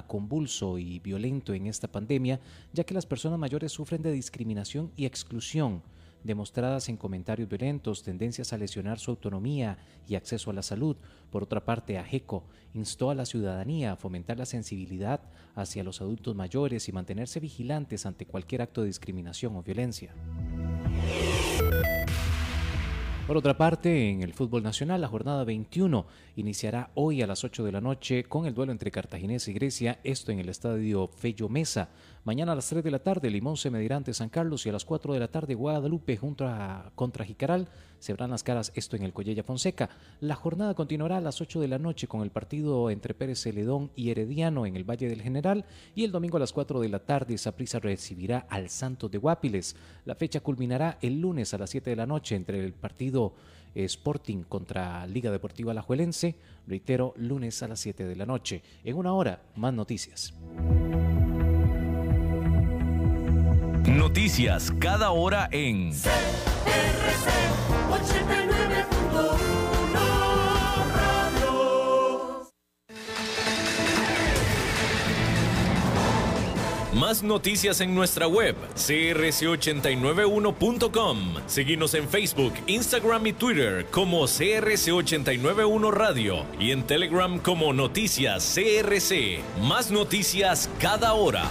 convulso y violento en esta pandemia, ya que las personas mayores sufren de discriminación y exclusión, demostradas en comentarios violentos, tendencias a lesionar su autonomía y acceso a la salud. Por otra parte, AGECO instó a la ciudadanía a fomentar la sensibilidad hacia los adultos mayores y mantenerse vigilantes ante cualquier acto de discriminación o violencia. Por otra parte, en el fútbol nacional, la jornada 21 iniciará hoy a las 8 de la noche con el duelo entre Cartaginés y Grecia, esto en el estadio Fello Mesa. Mañana a las 3 de la tarde, Limón se medirá ante San Carlos y a las 4 de la tarde, Guadalupe junto a, contra Jicaral. Se verán las caras esto en el Collella Fonseca. La jornada continuará a las 8 de la noche con el partido entre Pérez Celedón y Herediano en el Valle del General. Y el domingo a las 4 de la tarde, Saprissa recibirá al Santos de Guapiles. La fecha culminará el lunes a las 7 de la noche entre el partido Sporting contra Liga Deportiva Alajuelense. Reitero, lunes a las 7 de la noche. En una hora, más noticias. Noticias cada hora en CRC 89.1 Radio. Más noticias en nuestra web crc891.com. Seguimos en Facebook, Instagram y Twitter como CRC891 Radio y en Telegram como Noticias CRC. Más noticias cada hora.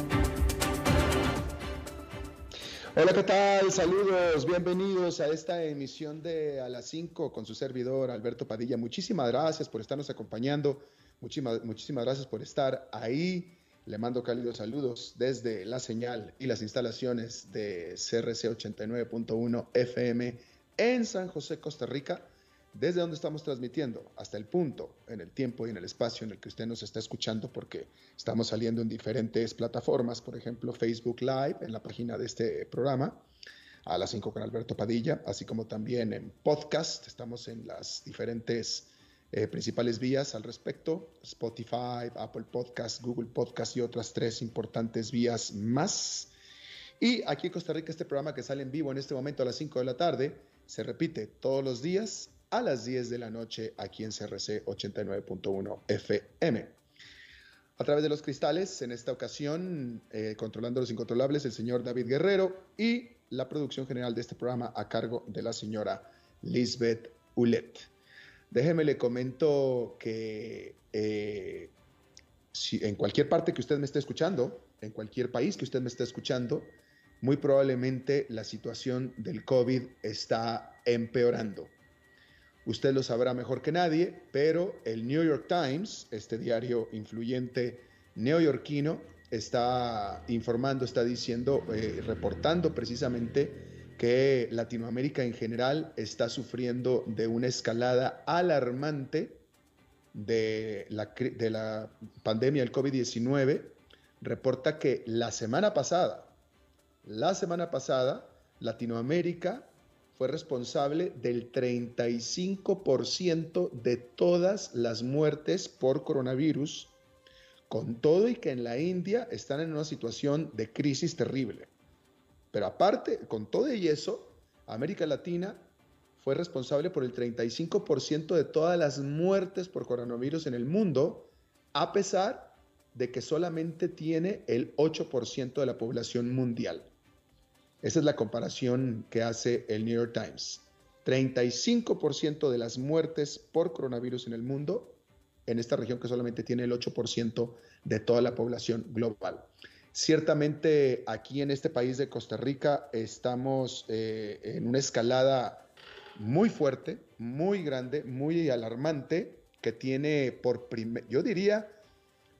Hola, ¿qué tal? Saludos, bienvenidos a esta emisión de A las 5 con su servidor Alberto Padilla. Muchísimas gracias por estarnos acompañando, muchísimas, muchísimas gracias por estar ahí. Le mando cálidos saludos desde la señal y las instalaciones de CRC 89.1 FM en San José, Costa Rica desde donde estamos transmitiendo hasta el punto, en el tiempo y en el espacio en el que usted nos está escuchando, porque estamos saliendo en diferentes plataformas, por ejemplo Facebook Live, en la página de este programa, a las 5 con Alberto Padilla, así como también en podcast, estamos en las diferentes eh, principales vías al respecto, Spotify, Apple Podcast, Google Podcast y otras tres importantes vías más. Y aquí en Costa Rica este programa que sale en vivo en este momento a las 5 de la tarde, se repite todos los días a las 10 de la noche aquí en CRC 89.1 FM. A través de los cristales, en esta ocasión, eh, controlando los incontrolables, el señor David Guerrero y la producción general de este programa a cargo de la señora Lisbeth Ulet. Déjeme le comento que eh, si en cualquier parte que usted me esté escuchando, en cualquier país que usted me esté escuchando, muy probablemente la situación del COVID está empeorando. Usted lo sabrá mejor que nadie, pero el New York Times, este diario influyente neoyorquino, está informando, está diciendo, eh, reportando precisamente que Latinoamérica en general está sufriendo de una escalada alarmante de la, de la pandemia del COVID-19. Reporta que la semana pasada, la semana pasada, Latinoamérica fue responsable del 35% de todas las muertes por coronavirus, con todo y que en la India están en una situación de crisis terrible. Pero aparte, con todo y eso, América Latina fue responsable por el 35% de todas las muertes por coronavirus en el mundo, a pesar de que solamente tiene el 8% de la población mundial. Esa es la comparación que hace el New York Times. 35% de las muertes por coronavirus en el mundo, en esta región que solamente tiene el 8% de toda la población global. Ciertamente aquí en este país de Costa Rica estamos eh, en una escalada muy fuerte, muy grande, muy alarmante, que tiene por primer, yo diría,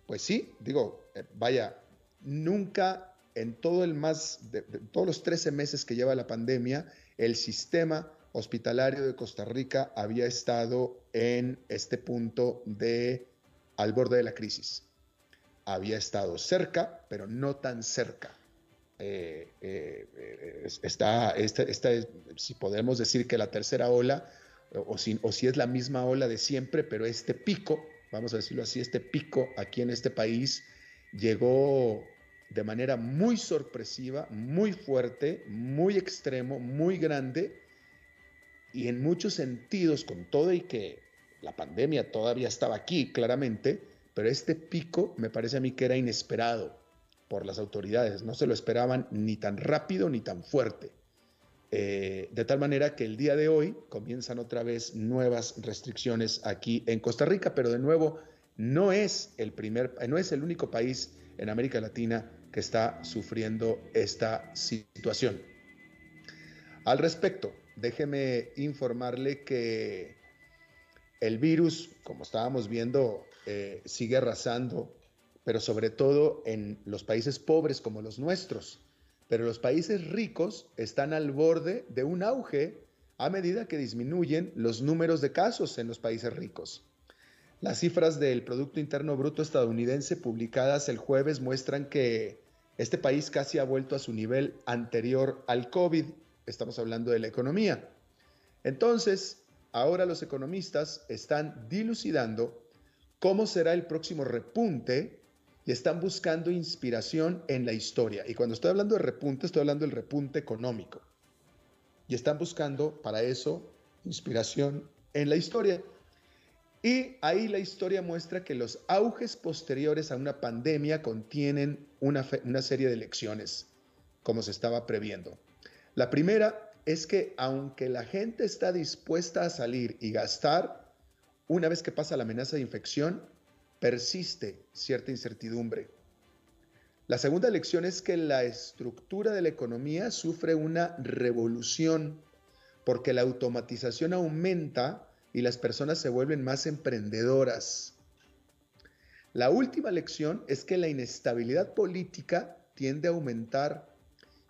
pues sí, digo, eh, vaya, nunca en todo el más, de, todos los 13 meses que lleva la pandemia, el sistema hospitalario de Costa Rica había estado en este punto de al borde de la crisis. Había estado cerca, pero no tan cerca. Eh, eh, está, esta, si podemos decir que la tercera ola, si, o si es la misma ola de siempre, pero este pico, vamos a decirlo así, este pico aquí en este país llegó de manera muy sorpresiva, muy fuerte, muy extremo, muy grande y en muchos sentidos, con todo y que la pandemia todavía estaba aquí claramente, pero este pico me parece a mí que era inesperado por las autoridades, no se lo esperaban ni tan rápido ni tan fuerte. Eh, de tal manera que el día de hoy comienzan otra vez nuevas restricciones aquí en Costa Rica, pero de nuevo no es el primer, no es el único país en América Latina que está sufriendo esta situación. Al respecto, déjeme informarle que el virus, como estábamos viendo, eh, sigue arrasando, pero sobre todo en los países pobres como los nuestros. Pero los países ricos están al borde de un auge a medida que disminuyen los números de casos en los países ricos. Las cifras del Producto Interno Bruto estadounidense publicadas el jueves muestran que este país casi ha vuelto a su nivel anterior al COVID. Estamos hablando de la economía. Entonces, ahora los economistas están dilucidando cómo será el próximo repunte y están buscando inspiración en la historia. Y cuando estoy hablando de repunte, estoy hablando del repunte económico. Y están buscando para eso inspiración en la historia. Y ahí la historia muestra que los auges posteriores a una pandemia contienen una, una, serie de lecciones, como se estaba previendo. La primera es que aunque la gente está dispuesta a salir y gastar, una vez que pasa la amenaza de infección, persiste cierta incertidumbre. La segunda lección es que la estructura de la economía sufre una revolución porque la automatización aumenta y las personas se vuelven más emprendedoras. La última lección es que la inestabilidad política tiende a aumentar,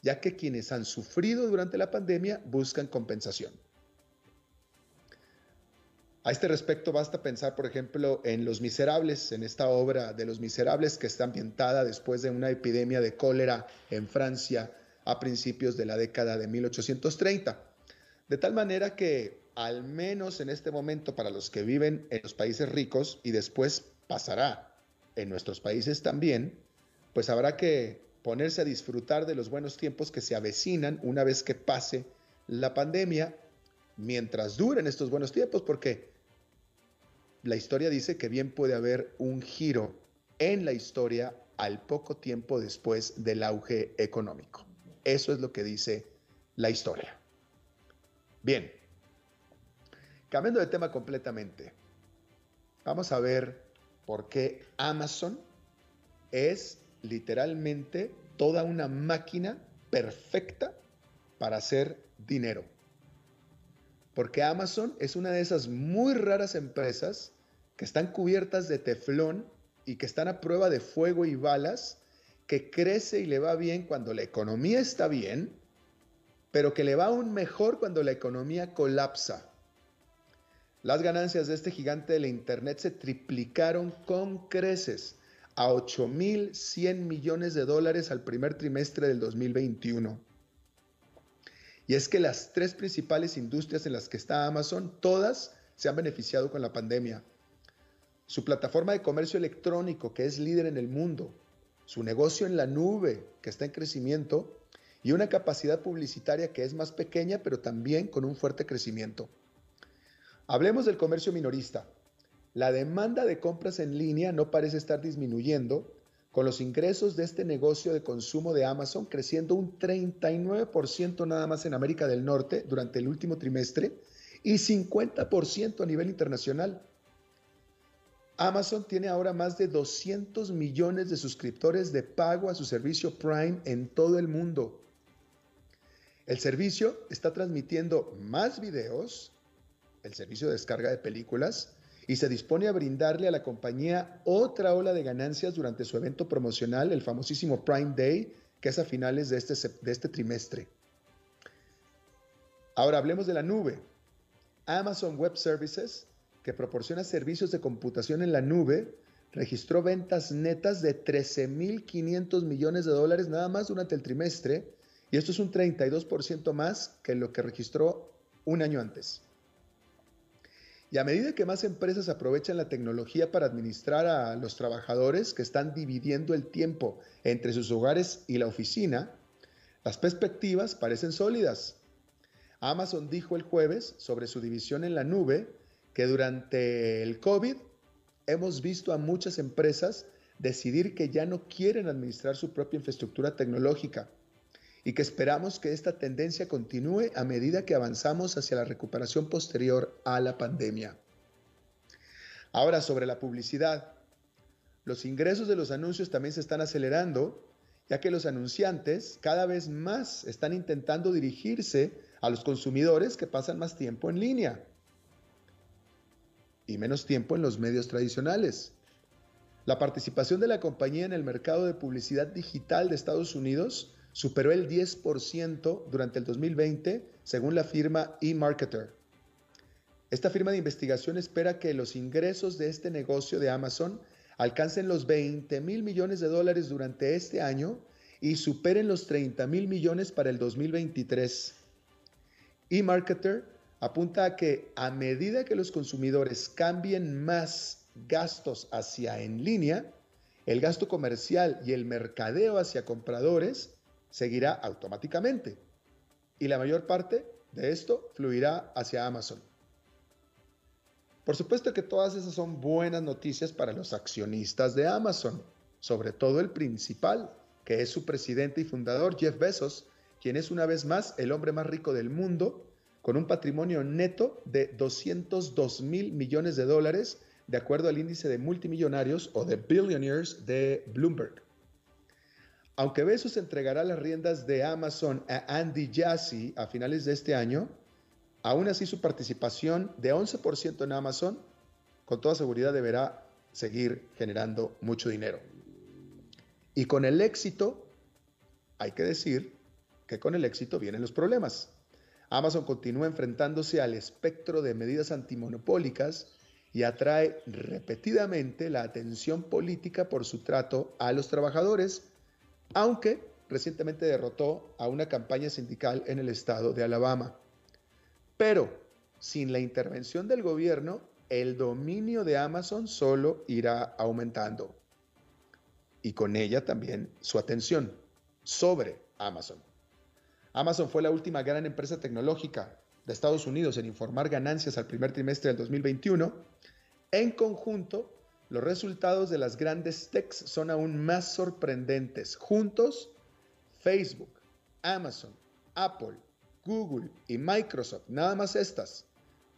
ya que quienes han sufrido durante la pandemia buscan compensación. A este respecto basta pensar, por ejemplo, en Los Miserables, en esta obra de Los Miserables que está ambientada después de una epidemia de cólera en Francia a principios de la década de 1830. De tal manera que al menos en este momento para los que viven en los países ricos y después pasará en nuestros países también, pues habrá que ponerse a disfrutar de los buenos tiempos que se avecinan una vez que pase la pandemia, mientras duren estos buenos tiempos, porque la historia dice que bien puede haber un giro en la historia al poco tiempo después del auge económico. Eso es lo que dice la historia. Bien, Cambiando de tema completamente, vamos a ver por qué Amazon es literalmente toda una máquina perfecta para hacer dinero. Porque Amazon es una de esas muy raras empresas que están cubiertas de teflón y que están a prueba de fuego y balas, que crece y le va bien cuando la economía está bien, pero que le va aún mejor cuando la economía colapsa. Las ganancias de este gigante de la Internet se triplicaron con creces a 8.100 millones de dólares al primer trimestre del 2021. Y es que las tres principales industrias en las que está Amazon, todas se han beneficiado con la pandemia. Su plataforma de comercio electrónico, que es líder en el mundo, su negocio en la nube, que está en crecimiento, y una capacidad publicitaria que es más pequeña, pero también con un fuerte crecimiento. Hablemos del comercio minorista. La demanda de compras en línea no parece estar disminuyendo, con los ingresos de este negocio de consumo de Amazon creciendo un 39% nada más en América del Norte durante el último trimestre y 50% a nivel internacional. Amazon tiene ahora más de 200 millones de suscriptores de pago a su servicio Prime en todo el mundo. El servicio está transmitiendo más videos, el servicio de descarga de películas, y se dispone a brindarle a la compañía otra ola de ganancias durante su evento promocional, el famosísimo Prime Day, que es a finales de este, de este trimestre. Ahora hablemos de la nube. Amazon Web Services, que proporciona servicios de computación en la nube, registró ventas netas de 13.500 millones de dólares nada más durante el trimestre, y esto es un 32% más que lo que registró un año antes. Y a medida que más empresas aprovechan la tecnología para administrar a los trabajadores que están dividiendo el tiempo entre sus hogares y la oficina, las perspectivas parecen sólidas. Amazon dijo el jueves sobre su división en la nube que durante el COVID hemos visto a muchas empresas decidir que ya no quieren administrar su propia infraestructura tecnológica y que esperamos que esta tendencia continúe a medida que avanzamos hacia la recuperación posterior a la pandemia. Ahora, sobre la publicidad. Los ingresos de los anuncios también se están acelerando, ya que los anunciantes cada vez más están intentando dirigirse a los consumidores que pasan más tiempo en línea y menos tiempo en los medios tradicionales. La participación de la compañía en el mercado de publicidad digital de Estados Unidos superó el 10% durante el 2020, según la firma eMarketer. Esta firma de investigación espera que los ingresos de este negocio de Amazon alcancen los 20 mil millones de dólares durante este año y superen los 30 mil millones para el 2023. eMarketer apunta a que a medida que los consumidores cambien más gastos hacia en línea, el gasto comercial y el mercadeo hacia compradores seguirá automáticamente y la mayor parte de esto fluirá hacia Amazon. Por supuesto que todas esas son buenas noticias para los accionistas de Amazon, sobre todo el principal, que es su presidente y fundador, Jeff Bezos, quien es una vez más el hombre más rico del mundo, con un patrimonio neto de 202 mil millones de dólares, de acuerdo al índice de multimillonarios o de billionaires de Bloomberg. Aunque Bezos entregará las riendas de Amazon a Andy Jassy a finales de este año, aún así su participación de 11% en Amazon con toda seguridad deberá seguir generando mucho dinero. Y con el éxito, hay que decir que con el éxito vienen los problemas. Amazon continúa enfrentándose al espectro de medidas antimonopólicas y atrae repetidamente la atención política por su trato a los trabajadores aunque recientemente derrotó a una campaña sindical en el estado de Alabama. Pero sin la intervención del gobierno, el dominio de Amazon solo irá aumentando. Y con ella también su atención sobre Amazon. Amazon fue la última gran empresa tecnológica de Estados Unidos en informar ganancias al primer trimestre del 2021. En conjunto, los resultados de las grandes techs son aún más sorprendentes. Juntos, Facebook, Amazon, Apple, Google y Microsoft, nada más estas,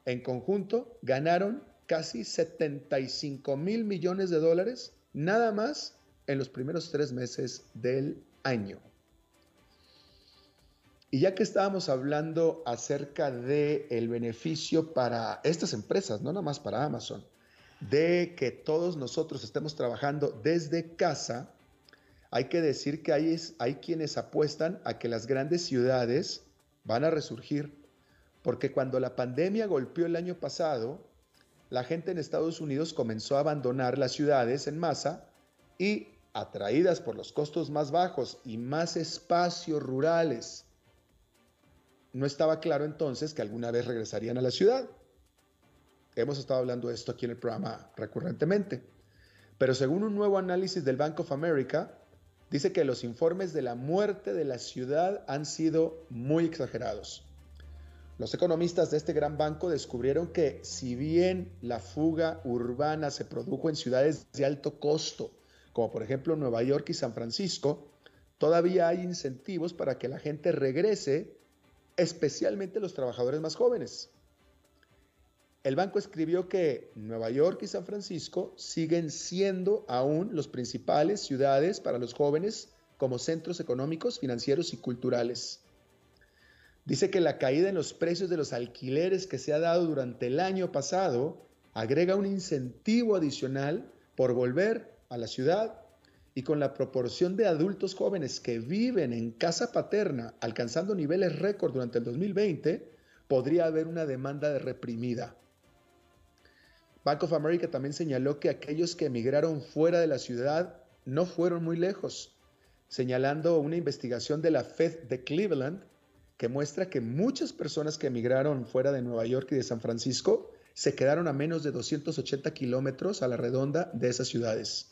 en conjunto ganaron casi 75 mil millones de dólares, nada más en los primeros tres meses del año. Y ya que estábamos hablando acerca del el beneficio para estas empresas, no nada más para Amazon, de que todos nosotros estemos trabajando desde casa, hay que decir que hay, hay quienes apuestan a que las grandes ciudades van a resurgir, porque cuando la pandemia golpeó el año pasado, la gente en Estados Unidos comenzó a abandonar las ciudades en masa y, atraídas por los costos más bajos y más espacios rurales, no estaba claro entonces que alguna vez regresarían a la ciudad. Hemos estado hablando de esto aquí en el programa recurrentemente. Pero según un nuevo análisis del Bank of America, dice que los informes de la muerte de la ciudad han sido muy exagerados. Los economistas de este gran banco descubrieron que si bien la fuga urbana se produjo en ciudades de alto costo, como por ejemplo Nueva York y San Francisco, todavía hay incentivos para que la gente regrese, especialmente los trabajadores más jóvenes. El banco escribió que Nueva York y San Francisco siguen siendo aún los principales ciudades para los jóvenes como centros económicos, financieros y culturales. Dice que la caída en los precios de los alquileres que se ha dado durante el año pasado agrega un incentivo adicional por volver a la ciudad y con la proporción de adultos jóvenes que viven en casa paterna alcanzando niveles récord durante el 2020, podría haber una demanda de reprimida. Bank of America también señaló que aquellos que emigraron fuera de la ciudad no fueron muy lejos, señalando una investigación de la Fed de Cleveland que muestra que muchas personas que emigraron fuera de Nueva York y de San Francisco se quedaron a menos de 280 kilómetros a la redonda de esas ciudades.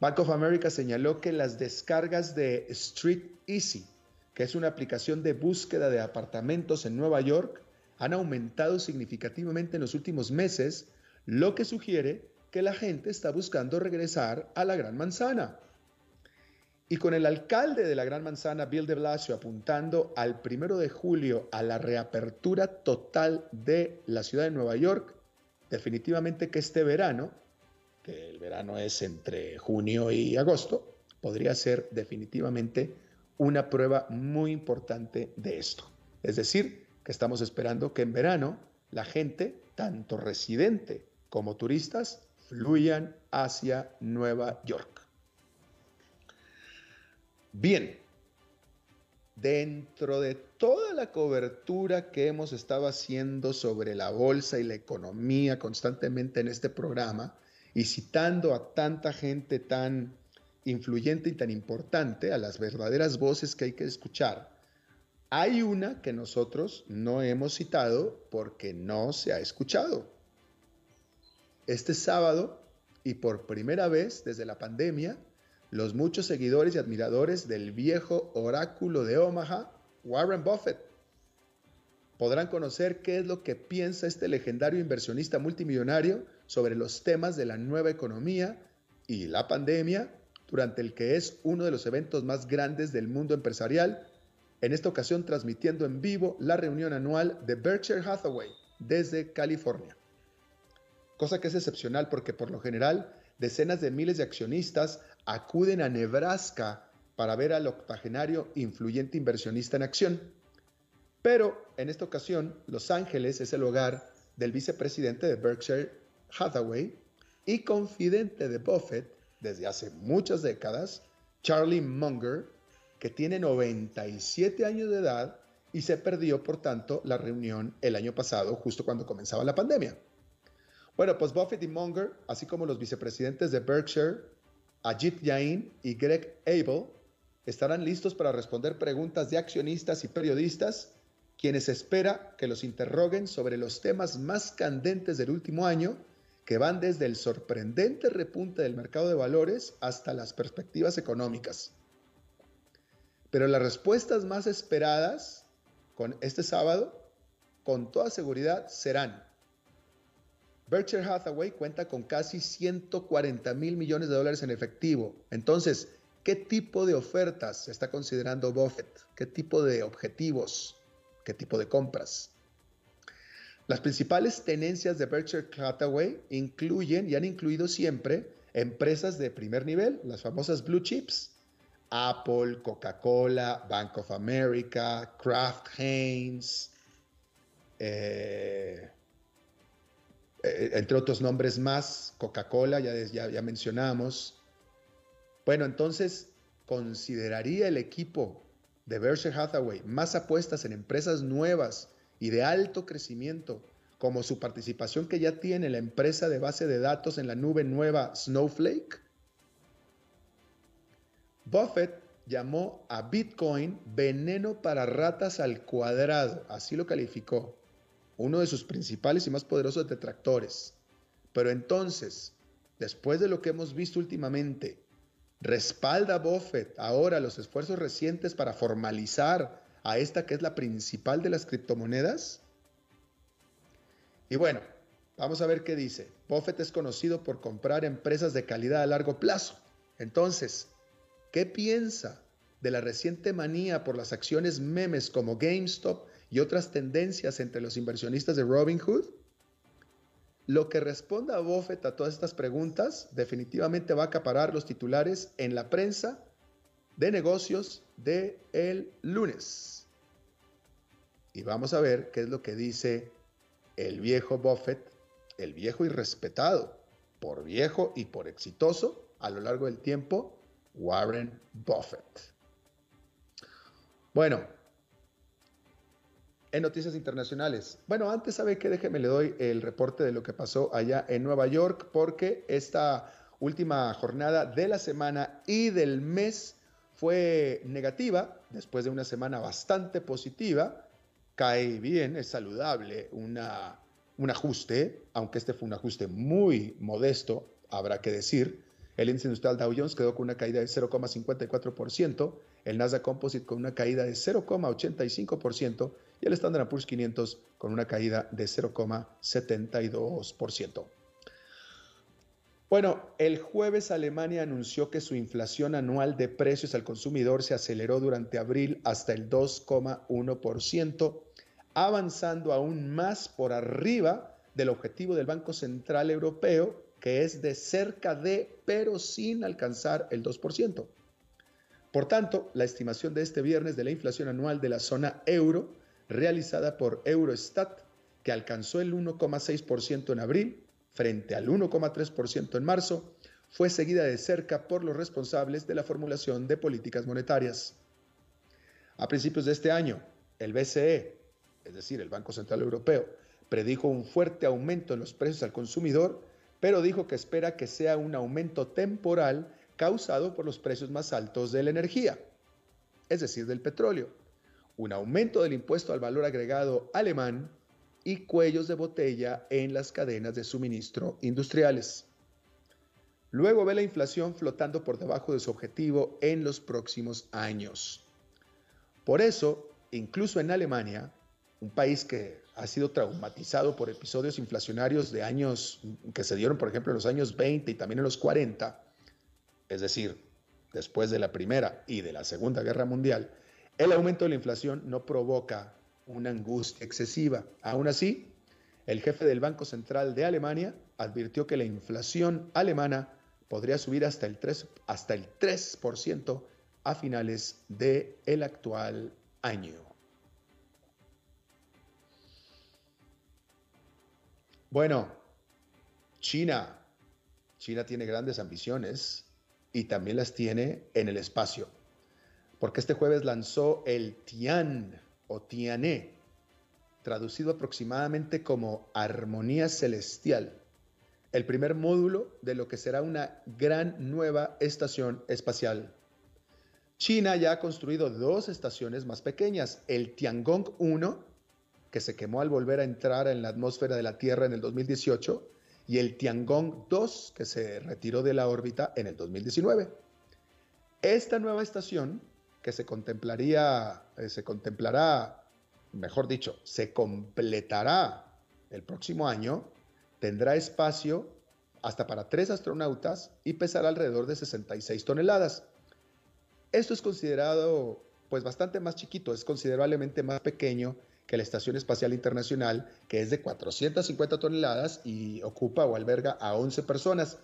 Bank of America señaló que las descargas de Street Easy, que es una aplicación de búsqueda de apartamentos en Nueva York, han aumentado significativamente en los últimos meses, lo que sugiere que la gente está buscando regresar a la Gran Manzana. Y con el alcalde de la Gran Manzana, Bill de Blasio, apuntando al primero de julio a la reapertura total de la ciudad de Nueva York, definitivamente que este verano, que el verano es entre junio y agosto, podría ser definitivamente una prueba muy importante de esto. Es decir, que estamos esperando que en verano la gente, tanto residente como turistas, fluyan hacia Nueva York. Bien, dentro de toda la cobertura que hemos estado haciendo sobre la bolsa y la economía constantemente en este programa y citando a tanta gente tan influyente y tan importante, a las verdaderas voces que hay que escuchar, hay una que nosotros no hemos citado porque no se ha escuchado. Este sábado, y por primera vez desde la pandemia, los muchos seguidores y admiradores del viejo oráculo de Omaha, Warren Buffett. Podrán conocer qué es lo que piensa este legendario inversionista multimillonario sobre los temas de la nueva economía y la pandemia durante el que es uno de los eventos más grandes del mundo empresarial, en esta ocasión transmitiendo en vivo la reunión anual de Berkshire Hathaway desde California. Cosa que es excepcional porque por lo general decenas de miles de accionistas acuden a Nebraska para ver al octogenario influyente inversionista en acción. Pero en esta ocasión, Los Ángeles es el hogar del vicepresidente de Berkshire Hathaway y confidente de Buffett desde hace muchas décadas, Charlie Munger, que tiene 97 años de edad y se perdió, por tanto, la reunión el año pasado, justo cuando comenzaba la pandemia. Bueno, pues Buffett y Munger, así como los vicepresidentes de Berkshire, Ajit Jain y Greg Abel, estarán listos para responder preguntas de accionistas y periodistas, quienes espera que los interroguen sobre los temas más candentes del último año, que van desde el sorprendente repunte del mercado de valores hasta las perspectivas económicas. Pero las respuestas más esperadas con este sábado, con toda seguridad, serán Berkshire Hathaway cuenta con casi 140 mil millones de dólares en efectivo. Entonces, ¿qué tipo de ofertas está considerando Buffett? ¿Qué tipo de objetivos? ¿Qué tipo de compras? Las principales tenencias de Berkshire Hathaway incluyen y han incluido siempre empresas de primer nivel, las famosas blue chips, Apple, Coca-Cola, Bank of America, Kraft Heinz, eh, eh, entre otros nombres más, Coca-Cola, ya, ya, ya mencionamos. Bueno, entonces, ¿consideraría el equipo de Berkshire Hathaway más apuestas en empresas nuevas y de alto crecimiento, como su participación que ya tiene la empresa de base de datos en la nube nueva Snowflake? Buffett llamó a Bitcoin veneno para ratas al cuadrado, así lo calificó uno de sus principales y más poderosos detractores. Pero entonces, después de lo que hemos visto últimamente, respalda Buffett ahora los esfuerzos recientes para formalizar a esta que es la principal de las criptomonedas? Y bueno, vamos a ver qué dice. Buffett es conocido por comprar empresas de calidad a largo plazo. Entonces, ¿qué piensa de la reciente manía por las acciones memes como GameStop y otras tendencias entre los inversionistas de Robinhood? lo que responda Buffett a todas estas preguntas definitivamente va a acaparar los titulares en la prensa de negocios de el lunes. Y vamos a ver qué es lo que dice el viejo Buffett, el viejo y respetado, por viejo y por exitoso a lo largo del tiempo, Warren Buffett. Bueno, en noticias internacionales. Bueno, antes sabe que déjeme le doy el reporte de lo que pasó allá en Nueva York, porque esta última jornada de la semana y del mes fue negativa, después de una semana bastante positiva. Cae bien, es saludable una, un ajuste, aunque este fue un ajuste muy modesto, habrá que decir. El índice industrial Dow Jones quedó con una caída de 0,54%, el Nasdaq Composite con una caída de 0,85% y el Standard Poor's 500 con una caída de 0,72%. Bueno, el jueves Alemania anunció que su inflación anual de precios al consumidor se aceleró durante abril hasta el 2,1%, avanzando aún más por arriba del objetivo del Banco Central Europeo, que es de cerca de, pero sin alcanzar el 2%. Por tanto, la estimación de este viernes de la inflación anual de la zona euro realizada por Eurostat, que alcanzó el 1,6% en abril frente al 1,3% en marzo, fue seguida de cerca por los responsables de la formulación de políticas monetarias. A principios de este año, el BCE, es decir, el Banco Central Europeo, predijo un fuerte aumento en los precios al consumidor, pero dijo que espera que sea un aumento temporal causado por los precios más altos de la energía, es decir, del petróleo un aumento del impuesto al valor agregado alemán y cuellos de botella en las cadenas de suministro industriales. Luego ve la inflación flotando por debajo de su objetivo en los próximos años. Por eso, incluso en Alemania, un país que ha sido traumatizado por episodios inflacionarios de años que se dieron, por ejemplo, en los años 20 y también en los 40, es decir, después de la Primera y de la Segunda Guerra Mundial, el aumento de la inflación no provoca una angustia excesiva. Aún así, el jefe del Banco Central de Alemania advirtió que la inflación alemana podría subir hasta el 3%, hasta el 3 a finales del el actual año. Bueno, China. China tiene grandes ambiciones y también las tiene en el espacio porque este jueves lanzó el Tian o Tiané, traducido aproximadamente como Armonía Celestial, el primer módulo de lo que será una gran nueva estación espacial. China ya ha construido dos estaciones más pequeñas, el Tiangong 1, que se quemó al volver a entrar en la atmósfera de la Tierra en el 2018, y el Tiangong 2, que se retiró de la órbita en el 2019. Esta nueva estación que se contemplaría, eh, se contemplará, mejor dicho, se completará el próximo año, tendrá espacio hasta para tres astronautas y pesará alrededor de 66 toneladas. Esto es considerado pues bastante más chiquito, es considerablemente más pequeño que la Estación Espacial Internacional, que es de 450 toneladas y ocupa o alberga a 11 personas.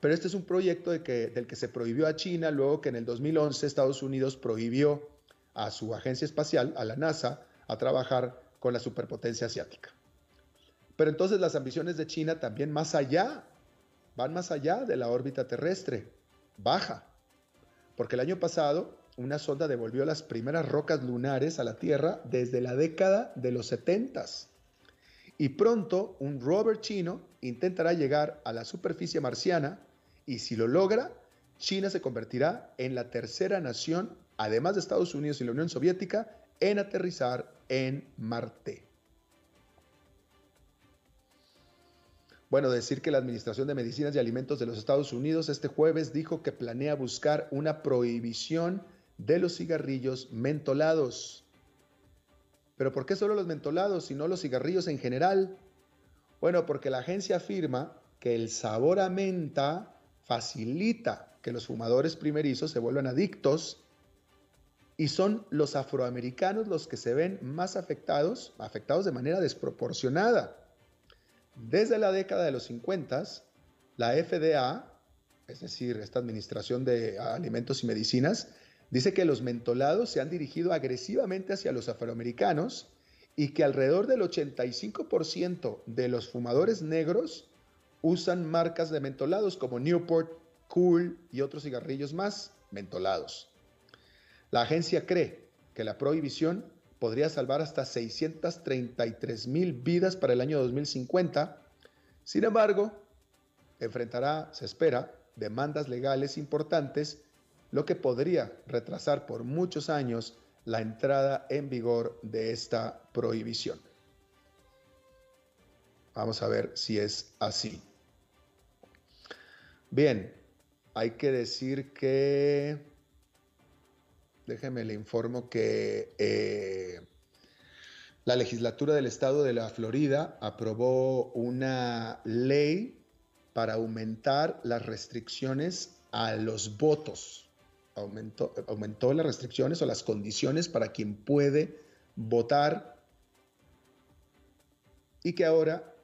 Pero este es un proyecto del que se prohibió a China, luego que en el 2011 Estados Unidos prohibió a su agencia espacial, a la NASA, a trabajar con la superpotencia asiática. Pero entonces las ambiciones de China también más allá, van más allá de la órbita terrestre, baja. Porque el año pasado una sonda devolvió las primeras rocas lunares a la Tierra desde la década de los 70. Y pronto un rover chino intentará llegar a la superficie marciana y si lo logra, China se convertirá en la tercera nación, además de Estados Unidos y la Unión Soviética, en aterrizar en Marte. Bueno, decir que la Administración de Medicinas y Alimentos de los Estados Unidos este jueves dijo que planea buscar una prohibición de los cigarrillos mentolados. Pero ¿por qué solo los mentolados y no los cigarrillos en general? Bueno, porque la agencia afirma que el sabor a menta facilita que los fumadores primerizos se vuelvan adictos y son los afroamericanos los que se ven más afectados, afectados de manera desproporcionada. Desde la década de los 50, la FDA, es decir, esta Administración de Alimentos y Medicinas, dice que los mentolados se han dirigido agresivamente hacia los afroamericanos y que alrededor del 85% de los fumadores negros usan marcas de mentolados como Newport, Cool y otros cigarrillos más mentolados. La agencia cree que la prohibición podría salvar hasta 633 mil vidas para el año 2050. Sin embargo, enfrentará, se espera, demandas legales importantes, lo que podría retrasar por muchos años la entrada en vigor de esta prohibición. Vamos a ver si es así. Bien, hay que decir que, déjeme le informo que eh, la legislatura del estado de la Florida aprobó una ley para aumentar las restricciones a los votos aumentó, aumentó las restricciones o las condiciones para quien puede votar y que ahora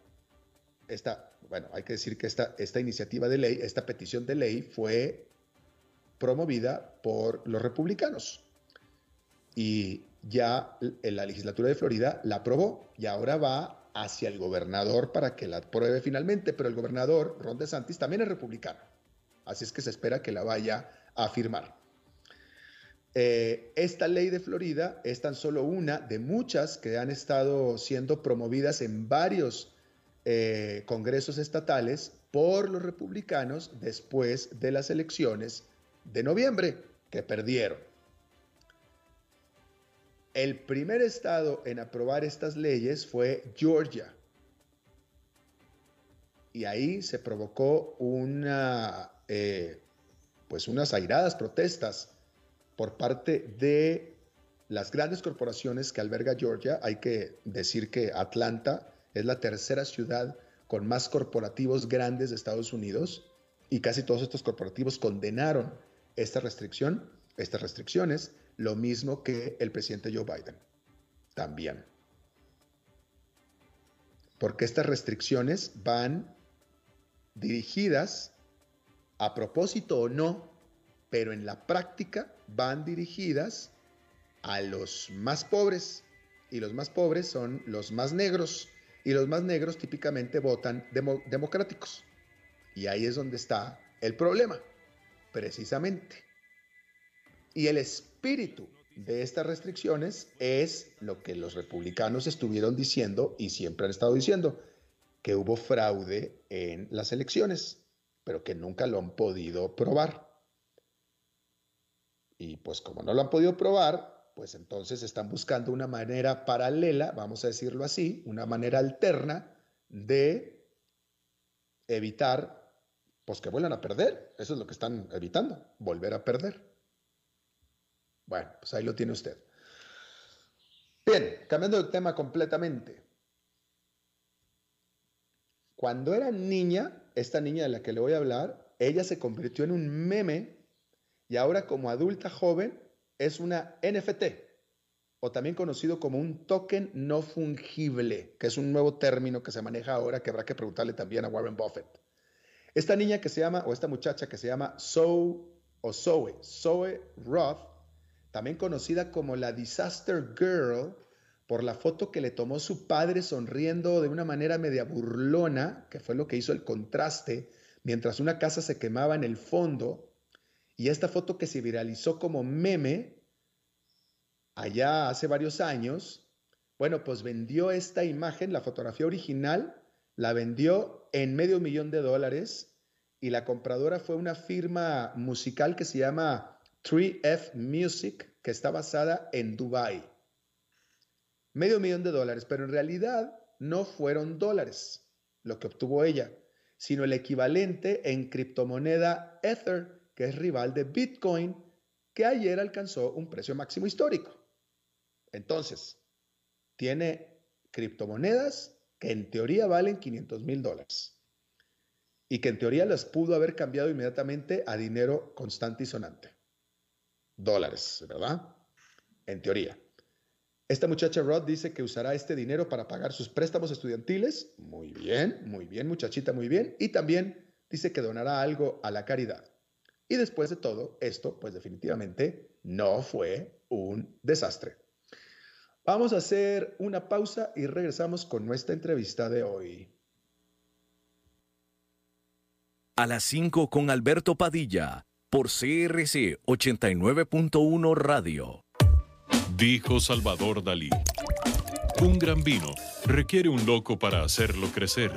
esta, bueno, hay que decir que esta, esta iniciativa de ley, esta petición de ley fue promovida por los republicanos y ya la legislatura de Florida la aprobó y ahora va hacia el gobernador para que la apruebe finalmente, pero el gobernador Ron DeSantis también es republicano, así es que se espera que la vaya a firmar. Eh, esta ley de Florida es tan solo una de muchas que han estado siendo promovidas en varios eh, congresos estatales por los republicanos después de las elecciones de noviembre que perdieron. El primer estado en aprobar estas leyes fue Georgia. Y ahí se provocó una, eh, pues unas airadas protestas por parte de las grandes corporaciones que alberga Georgia. Hay que decir que Atlanta es la tercera ciudad con más corporativos grandes de Estados Unidos y casi todos estos corporativos condenaron esta restricción, estas restricciones, lo mismo que el presidente Joe Biden. También. Porque estas restricciones van dirigidas, a propósito o no, pero en la práctica van dirigidas a los más pobres y los más pobres son los más negros y los más negros típicamente votan democráticos. Y ahí es donde está el problema, precisamente. Y el espíritu de estas restricciones es lo que los republicanos estuvieron diciendo y siempre han estado diciendo, que hubo fraude en las elecciones, pero que nunca lo han podido probar. Y pues como no lo han podido probar, pues entonces están buscando una manera paralela, vamos a decirlo así, una manera alterna de evitar pues que vuelvan a perder. Eso es lo que están evitando, volver a perder. Bueno, pues ahí lo tiene usted. Bien, cambiando de tema completamente. Cuando era niña, esta niña de la que le voy a hablar, ella se convirtió en un meme y ahora como adulta joven es una NFT o también conocido como un token no fungible, que es un nuevo término que se maneja ahora que habrá que preguntarle también a Warren Buffett. Esta niña que se llama, o esta muchacha que se llama Zoe o Zoe, Zoe Roth, también conocida como la Disaster Girl, por la foto que le tomó su padre sonriendo de una manera media burlona, que fue lo que hizo el contraste, mientras una casa se quemaba en el fondo, y esta foto que se viralizó como meme allá hace varios años, bueno, pues vendió esta imagen, la fotografía original, la vendió en medio millón de dólares y la compradora fue una firma musical que se llama 3F Music, que está basada en Dubai. Medio millón de dólares, pero en realidad no fueron dólares lo que obtuvo ella, sino el equivalente en criptomoneda Ether, que es rival de Bitcoin, que ayer alcanzó un precio máximo histórico. Entonces, tiene criptomonedas que en teoría valen 500 mil dólares y que en teoría las pudo haber cambiado inmediatamente a dinero constante y sonante. Dólares, ¿verdad? En teoría. Esta muchacha Rod dice que usará este dinero para pagar sus préstamos estudiantiles. Muy bien, muy bien, muchachita, muy bien. Y también dice que donará algo a la caridad. Y después de todo, esto, pues definitivamente no fue un desastre. Vamos a hacer una pausa y regresamos con nuestra entrevista de hoy. A las 5 con Alberto Padilla, por CRC 89.1 Radio. Dijo Salvador Dalí. Un gran vino requiere un loco para hacerlo crecer,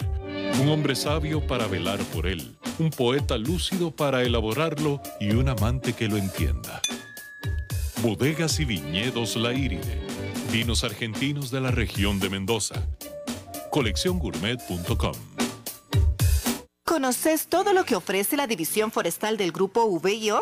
un hombre sabio para velar por él, un poeta lúcido para elaborarlo y un amante que lo entienda. Bodegas y viñedos La Iride. Vinos argentinos de la región de Mendoza. Colecciongourmet.com ¿Conoces todo lo que ofrece la división forestal del grupo VIO?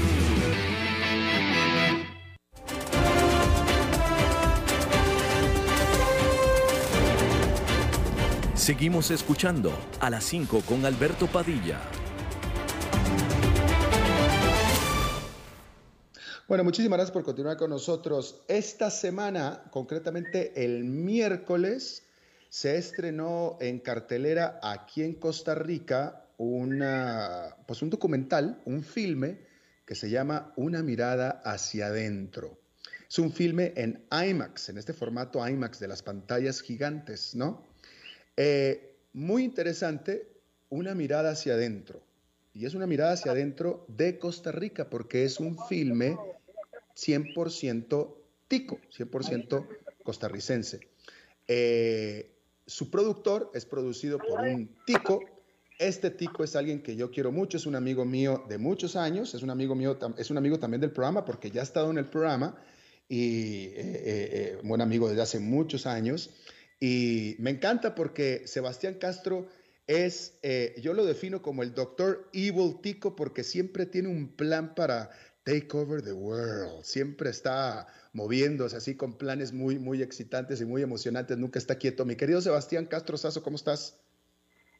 Seguimos escuchando a las 5 con Alberto Padilla. Bueno, muchísimas gracias por continuar con nosotros. Esta semana, concretamente el miércoles, se estrenó en cartelera aquí en Costa Rica pues un documental, un filme que se llama Una mirada hacia adentro. Es un filme en IMAX, en este formato IMAX de las pantallas gigantes, ¿no? Eh, muy interesante, una mirada hacia adentro. Y es una mirada hacia adentro de Costa Rica, porque es un filme 100% tico, 100% costarricense. Eh, su productor es producido por un tico. Este tico es alguien que yo quiero mucho, es un amigo mío de muchos años, es un amigo mío, es un amigo también del programa porque ya ha estado en el programa y eh, buen amigo desde hace muchos años. Y me encanta porque Sebastián Castro es, eh, yo lo defino como el doctor Evil Tico porque siempre tiene un plan para take over the world. Siempre está moviéndose así con planes muy, muy excitantes y muy emocionantes. Nunca está quieto. Mi querido Sebastián Castro Sazo, ¿cómo estás?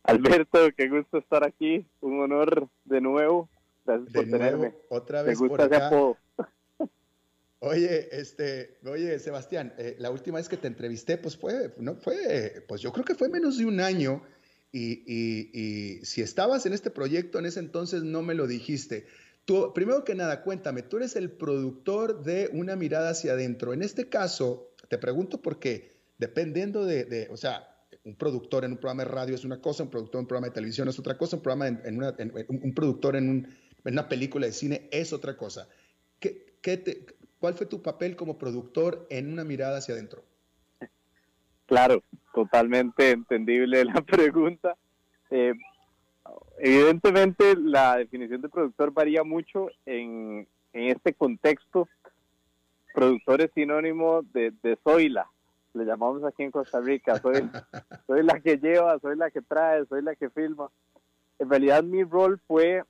Alberto, qué gusto estar aquí. Un honor de nuevo. Gracias por tenerme. Otra vez por acá. Oye, este, oye, Sebastián, eh, la última vez que te entrevisté, pues fue, no fue, pues yo creo que fue menos de un año. Y, y, si estabas en este proyecto en ese entonces, no me lo dijiste. Tú, primero que nada, cuéntame, tú eres el productor de Una mirada hacia adentro. En este caso, te pregunto porque dependiendo de, de o sea, un productor en un programa de radio es una cosa, un productor en un programa de televisión es otra cosa, un, programa en, una, un productor en, en, una película de cine es otra cosa. ¿Qué, qué te, ¿Cuál fue tu papel como productor en una mirada hacia adentro? Claro, totalmente entendible la pregunta. Eh, evidentemente la definición de productor varía mucho en, este contexto. Productor es sinónimo de, de Zoila, le llamamos aquí en Costa Rica. Soy, soy la que lleva, soy la que trae, soy la que filma. En realidad mi rol fue,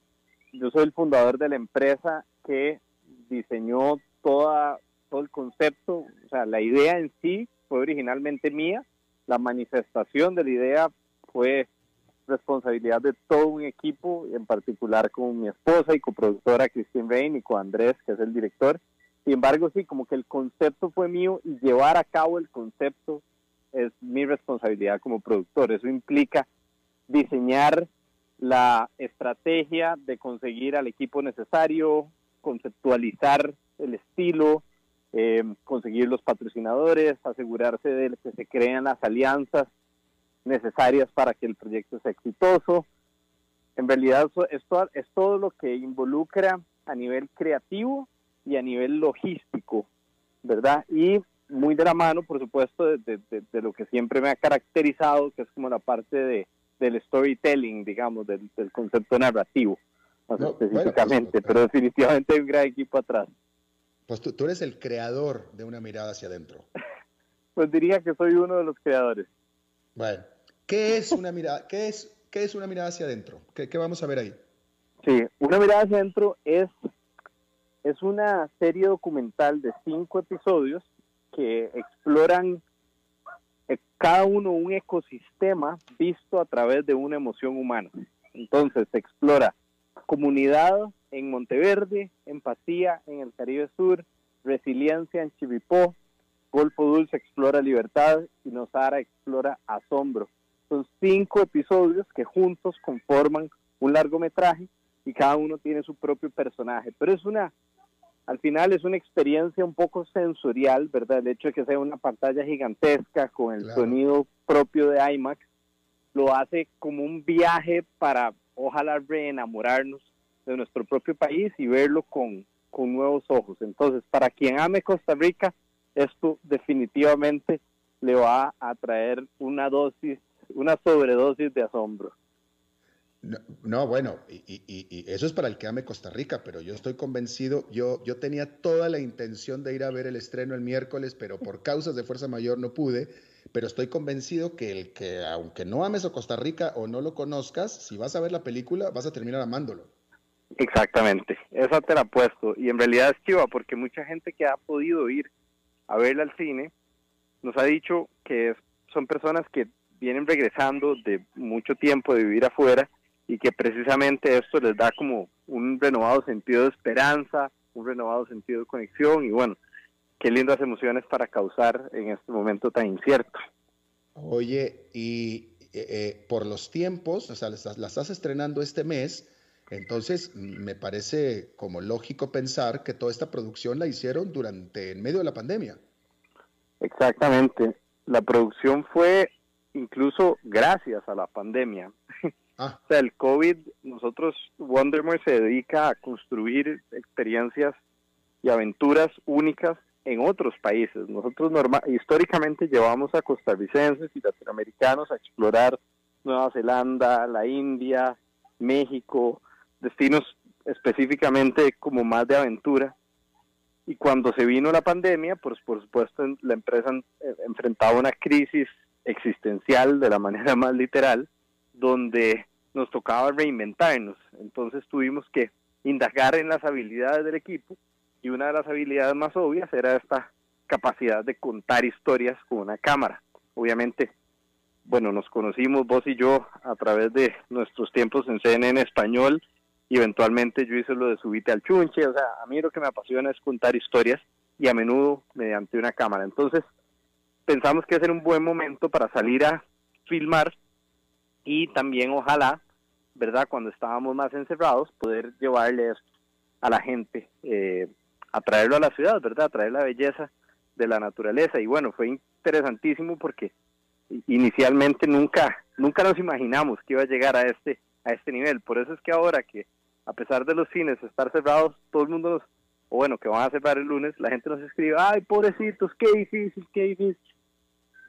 yo soy el fundador de la empresa que diseñó toda, todo el concepto, o sea, la idea en sí fue originalmente mía, la manifestación de la idea fue responsabilidad de todo un equipo, en particular con mi esposa y coproductora Christine Bain y con Andrés, que es el director. Sin embargo, sí, como que el concepto fue mío y llevar a cabo el concepto es mi responsabilidad como productor. Eso implica diseñar la estrategia de conseguir al equipo necesario, conceptualizar el estilo, eh, conseguir los patrocinadores, asegurarse de que se crean las alianzas necesarias para que el proyecto sea exitoso. En realidad esto es todo lo que involucra a nivel creativo y a nivel logístico, ¿verdad? Y muy de la mano, por supuesto, de, lo que siempre me ha caracterizado, que es como la parte de, del storytelling, digamos, del, concepto narrativo, más específicamente, pero definitivamente hay un gran equipo atrás. Pues tú, eres el creador de una mirada hacia adentro. Pues diría que soy uno de los creadores. Bueno, ¿qué es una mirada, qué es, qué es una mirada hacia adentro? ¿Qué, vamos a ver ahí? Sí, Una mirada hacia adentro es, es una serie documental de cinco episodios que exploran eh, cada uno un ecosistema visto a través de una emoción humana. Entonces se explora comunidad en Monteverde, empatía en el Caribe Sur, resiliencia en Chivipó, Golfo Dulce explora libertad y Nosara explora asombro. Son cinco episodios que juntos conforman un largometraje y cada uno tiene su propio personaje, pero es una, al final es una experiencia un poco sensorial, ¿verdad? El hecho de que sea una pantalla gigantesca con el sonido propio de IMAX, lo hace como un viaje para ojalá reenamorarnos de nuestro propio país y verlo con, con nuevos ojos. Entonces, para quien ame Costa Rica, esto definitivamente le va a traer una dosis, una sobredosis de asombro. No, bueno, y, eso es para el que ame Costa Rica, pero yo estoy convencido, yo, yo tenía toda la intención de ir a ver el estreno el miércoles, pero por causas de fuerza mayor no pude, pero estoy convencido que el que, aunque no ames a Costa Rica o no lo conozcas, si vas a ver la película, vas a terminar amándolo. Exactamente, esa te la puesto, y en realidad es chiva, porque mucha gente que ha podido ir a verla al cine nos ha dicho que son personas que vienen regresando de mucho tiempo de vivir afuera, y que precisamente esto les da como un renovado sentido de esperanza, un renovado sentido de conexión y bueno, qué lindas emociones para causar en este momento tan incierto. Oye, y eh, eh, por los tiempos, o sea, la, estás estrenando este mes, entonces me parece como lógico pensar que toda esta producción la hicieron durante, en medio de la pandemia. Exactamente, la producción fue incluso gracias a la pandemia. Ah. O sea, el COVID, nosotros, Wondermore se dedica a construir experiencias y aventuras únicas en otros países. Nosotros históricamente llevamos a costarricenses y latinoamericanos a explorar Nueva Zelanda, la India, México, destinos específicamente como más de aventura. Y cuando se vino la pandemia, pues por supuesto la empresa enfrentaba una crisis existencial de la manera más literal, donde nos tocaba reinventarnos. Entonces tuvimos que indagar en las habilidades del equipo y una de las habilidades más obvias era esta capacidad de contar historias con una cámara. Obviamente, bueno, nos conocimos vos y yo a través de nuestros tiempos en CNN español y eventualmente yo hice lo de subite al chunche, o sea, a mí lo que me apasiona es contar historias y a menudo mediante una cámara. Entonces, pensamos que era un buen momento para salir a filmar y también ojalá, ¿verdad? Cuando estábamos más encerrados, poder llevarles a la gente, eh, a traerlo a la ciudad, ¿verdad? A traer la belleza de la naturaleza. Y bueno, fue interesantísimo porque inicialmente nunca, nunca nos imaginamos que iba a llegar a este, a este nivel. Por eso es que ahora que, a pesar de los cines estar cerrados, todo el mundo nos, o bueno, que van a cerrar el lunes, la gente nos escribe, ay, pobrecitos, qué difícil, qué difícil.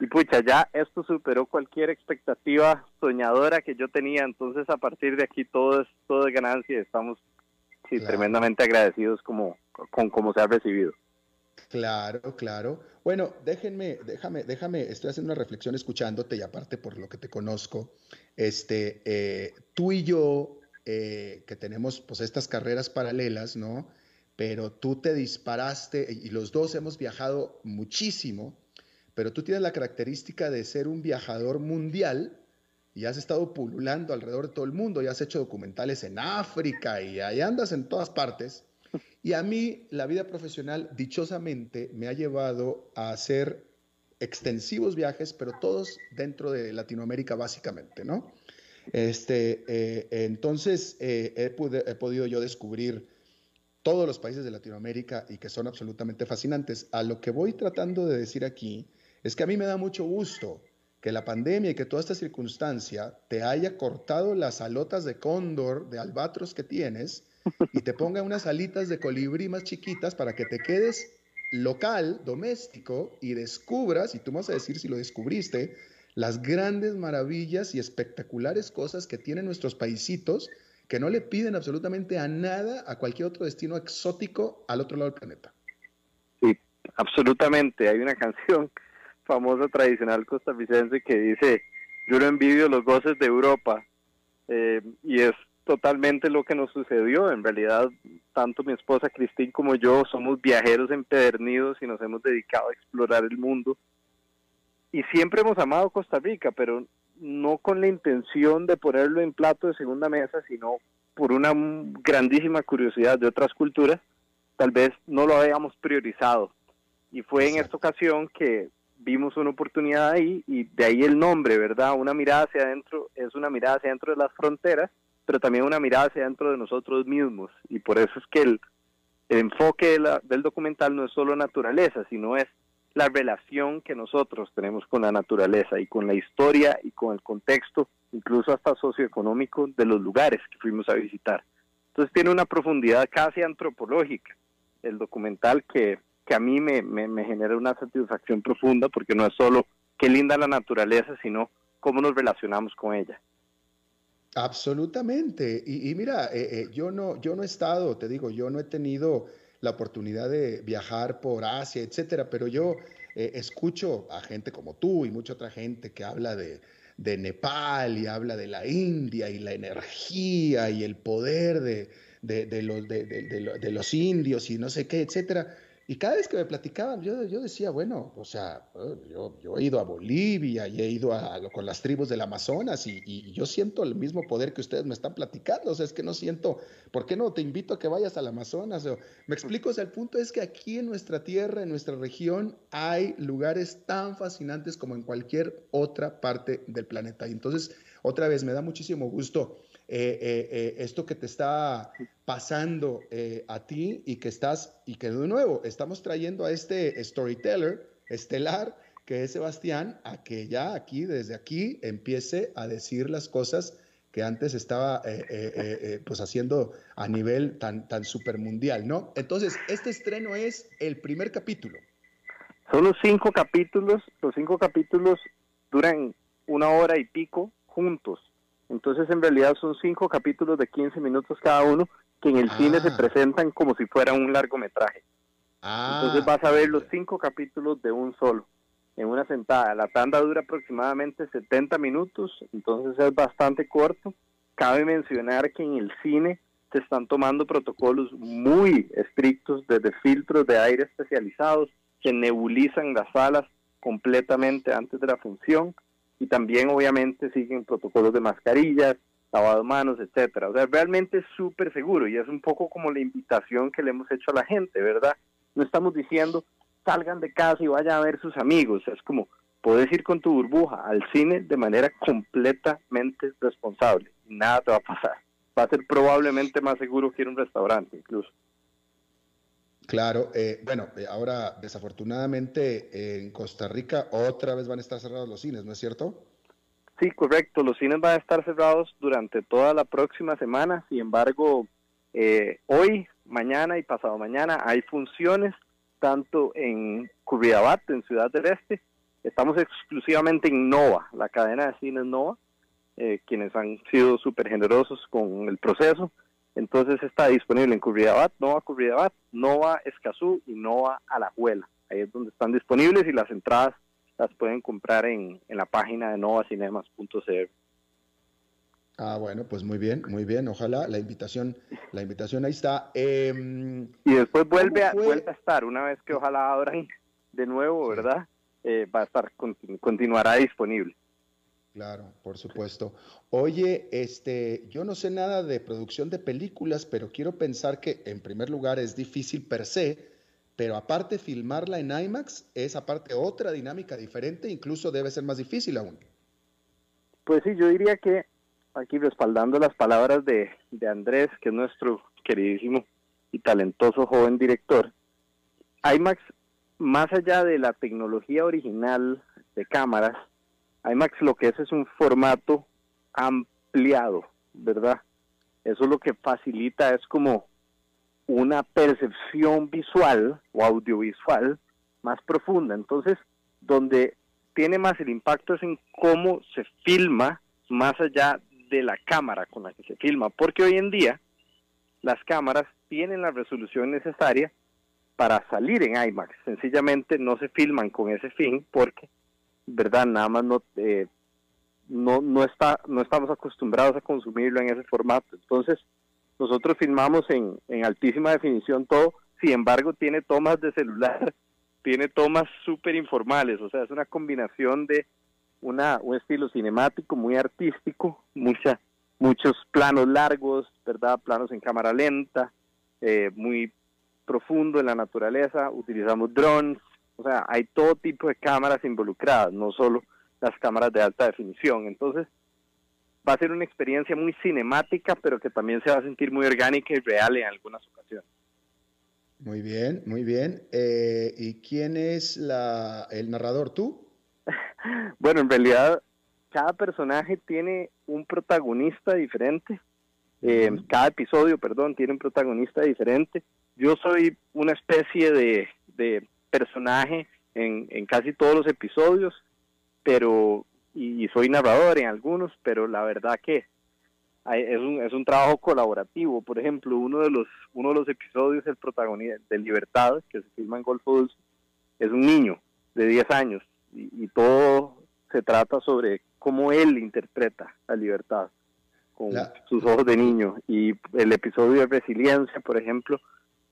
Y pucha, ya esto superó cualquier expectativa soñadora que yo tenía, entonces a partir de aquí todo es, todo es ganancia y estamos tremendamente agradecidos como, con cómo se ha recibido. Claro, claro. Bueno, déjenme, déjame, déjame, estoy haciendo una reflexión escuchándote y aparte por lo que te conozco, este, eh, tú y yo, eh, que tenemos pues estas carreras paralelas, ¿no? Pero tú te disparaste y los dos hemos viajado muchísimo pero tú tienes la característica de ser un viajador mundial y has estado pululando alrededor de todo el mundo y has hecho documentales en África y ahí andas en todas partes. Y a mí la vida profesional dichosamente me ha llevado a hacer extensivos viajes, pero todos dentro de Latinoamérica básicamente, ¿no? Este, eh, entonces eh, he, podido yo descubrir todos los países de Latinoamérica y que son absolutamente fascinantes. A lo que voy tratando de decir aquí es que a mí me da mucho gusto que la pandemia y que toda esta circunstancia te haya cortado las alotas de cóndor, de albatros que tienes y te ponga unas alitas de colibrí más chiquitas para que te quedes local, doméstico y descubras, y tú vas a decir si lo descubriste, las grandes maravillas y espectaculares cosas que tienen nuestros paisitos que no le piden absolutamente a nada a cualquier otro destino exótico al otro lado del planeta. Sí, absolutamente. Hay una canción famosa tradicional costarricense que dice, yo no envidio los goces de Europa. Eh, y es totalmente lo que nos sucedió. En realidad, tanto mi esposa Cristín como yo somos viajeros empedernidos y nos hemos dedicado a explorar el mundo. Y siempre hemos amado Costa Rica, pero no con la intención de ponerlo en plato de segunda mesa, sino por una grandísima curiosidad de otras culturas, tal vez no lo habíamos priorizado. Y fue en esta ocasión que vimos una oportunidad ahí y de ahí el nombre, ¿verdad? Una mirada hacia adentro es una mirada hacia adentro de las fronteras, pero también una mirada hacia adentro de nosotros mismos. Y por eso es que el, enfoque del documental no es solo naturaleza, sino es la relación que nosotros tenemos con la naturaleza y con la historia y con el contexto, incluso hasta socioeconómico, de los lugares que fuimos a visitar. Entonces tiene una profundidad casi antropológica el documental que, que a mí me, me, genera una satisfacción profunda porque no es solo qué linda la naturaleza, sino cómo nos relacionamos con ella. Absolutamente. Y, mira, eh, eh, yo, no, yo no he estado, te digo, yo no he tenido la oportunidad de viajar por Asia, etcétera, pero yo eh, escucho a gente como tú y mucha otra gente que habla de, Nepal y habla de la India y la energía y el poder de, de, los, de, los indios y no sé qué, etcétera. Y cada vez que me platicaban, yo, yo decía, bueno, o sea, yo, yo, he ido a Bolivia y he ido a, con las tribus del Amazonas y, yo siento el mismo poder que ustedes me están platicando. O sea, es que no siento, ¿por qué no te invito a que vayas al Amazonas? Me explico, o sea, el punto es que aquí en nuestra tierra, en nuestra región, hay lugares tan fascinantes como en cualquier otra parte del planeta. Y entonces, otra vez, me da muchísimo gusto eh, eh, eh, esto que te está pasando a ti y que estás, y que de nuevo estamos trayendo a este storyteller estelar que es Sebastián a que ya aquí, desde aquí, empiece a decir las cosas que antes estaba pues haciendo a nivel tan, tan super mundial, ¿no? Entonces, este estreno es el primer capítulo. Son los cinco capítulos, los cinco capítulos duran una hora y pico juntos. Entonces, en realidad son cinco capítulos de 15 minutos cada uno que en el cine se ah. presentan como si fuera un largometraje. Ah, Entonces vas a ver los cinco capítulos de un solo, en una sentada. La tanda dura aproximadamente 70 minutos, entonces es bastante corto. Cabe mencionar que en el cine se están tomando protocolos muy estrictos desde filtros de aire especializados que nebulizan las salas completamente antes de la función y también obviamente siguen protocolos de mascarillas, lavado de manos, etcétera. O sea, realmente es súper seguro y es un poco como la invitación que le hemos hecho a la gente, ¿verdad? No estamos diciendo salgan de casa y vayan a ver sus amigos, es como puedes ir con tu burbuja al cine de manera completamente responsable, nada te va a pasar. Va a ser probablemente más seguro que ir a un restaurante incluso. Claro, eh, bueno, eh, ahora desafortunadamente en Costa Rica otra vez van a estar cerrados los cines, ¿no es cierto? Sí, correcto, los cines van a estar cerrados durante toda la próxima semana, sin embargo, eh, hoy, mañana y pasado mañana hay funciones tanto en Curridabat, en Ciudad del Este, estamos exclusivamente en Nova, la cadena de cines Nova, quienes han sido súper generosos con el proceso, entonces está disponible en Curridabat, Nova Curridabat, Nova Escazú y Nova Alajuela. Ahí es donde están disponibles y las entradas las pueden comprar en, la página de novacinemas.cr. Ah, bueno, pues muy bien, muy bien. Ojalá la invitación, la invitación ahí está. Em, y después vuelve a, vuelve a estar, una vez que ojalá abran de nuevo, ¿verdad? Eh, va a estar, continuará disponible. Claro, por supuesto. Oye, este, yo no sé nada de producción de películas, pero quiero pensar que en primer lugar es difícil per se, pero aparte filmarla en IMAX es aparte otra dinámica diferente, incluso debe ser más difícil aún. Pues sí, yo diría que aquí respaldando las palabras de, de Andrés, que es nuestro queridísimo y talentoso joven director, IMAX, más allá de la tecnología original de cámaras, IMAX lo que es es un formato ampliado, ¿verdad? Eso lo que facilita es como una percepción visual o audiovisual más profunda. Entonces, donde tiene más el impacto es en cómo se filma más allá de la cámara con la que se filma, porque hoy en día las cámaras tienen la resolución necesaria para salir en IMAX. Sencillamente no se filman con ese fin porque ¿verdad? Nada más no, eh, no, no, está, no estamos acostumbrados a consumirlo en ese formato. Entonces, nosotros filmamos en, en altísima definición todo, sin embargo, tiene tomas de celular, tiene tomas súper informales, o sea, es una combinación de una, un estilo cinemático muy artístico, mucha, muchos planos largos, ¿verdad? Planos en cámara lenta, eh, muy profundo en la naturaleza, utilizamos drones, o sea, hay todo tipo de cámaras involucradas, no solo las cámaras de alta definición. Entonces, va a ser una experiencia muy cinemática, pero que también se va a sentir muy orgánica y real en algunas ocasiones. Muy bien, muy bien. Eh, ¿Y quién es la, el narrador? ¿Tú? bueno, en realidad, cada personaje tiene un protagonista diferente. Eh, cada episodio, perdón, tiene un protagonista diferente. Yo soy una especie de, de personaje en, en casi todos los episodios pero y, soy narrador en algunos, pero la verdad que es un, es un trabajo colaborativo. Por ejemplo, uno de los uno de los episodios, el protagonista de Libertad, que se filma en Golfo Dulce, es un niño de 10 años y, todo se trata sobre cómo él interpreta la libertad con sus ojos de niño. Y el episodio de Resiliencia, por ejemplo,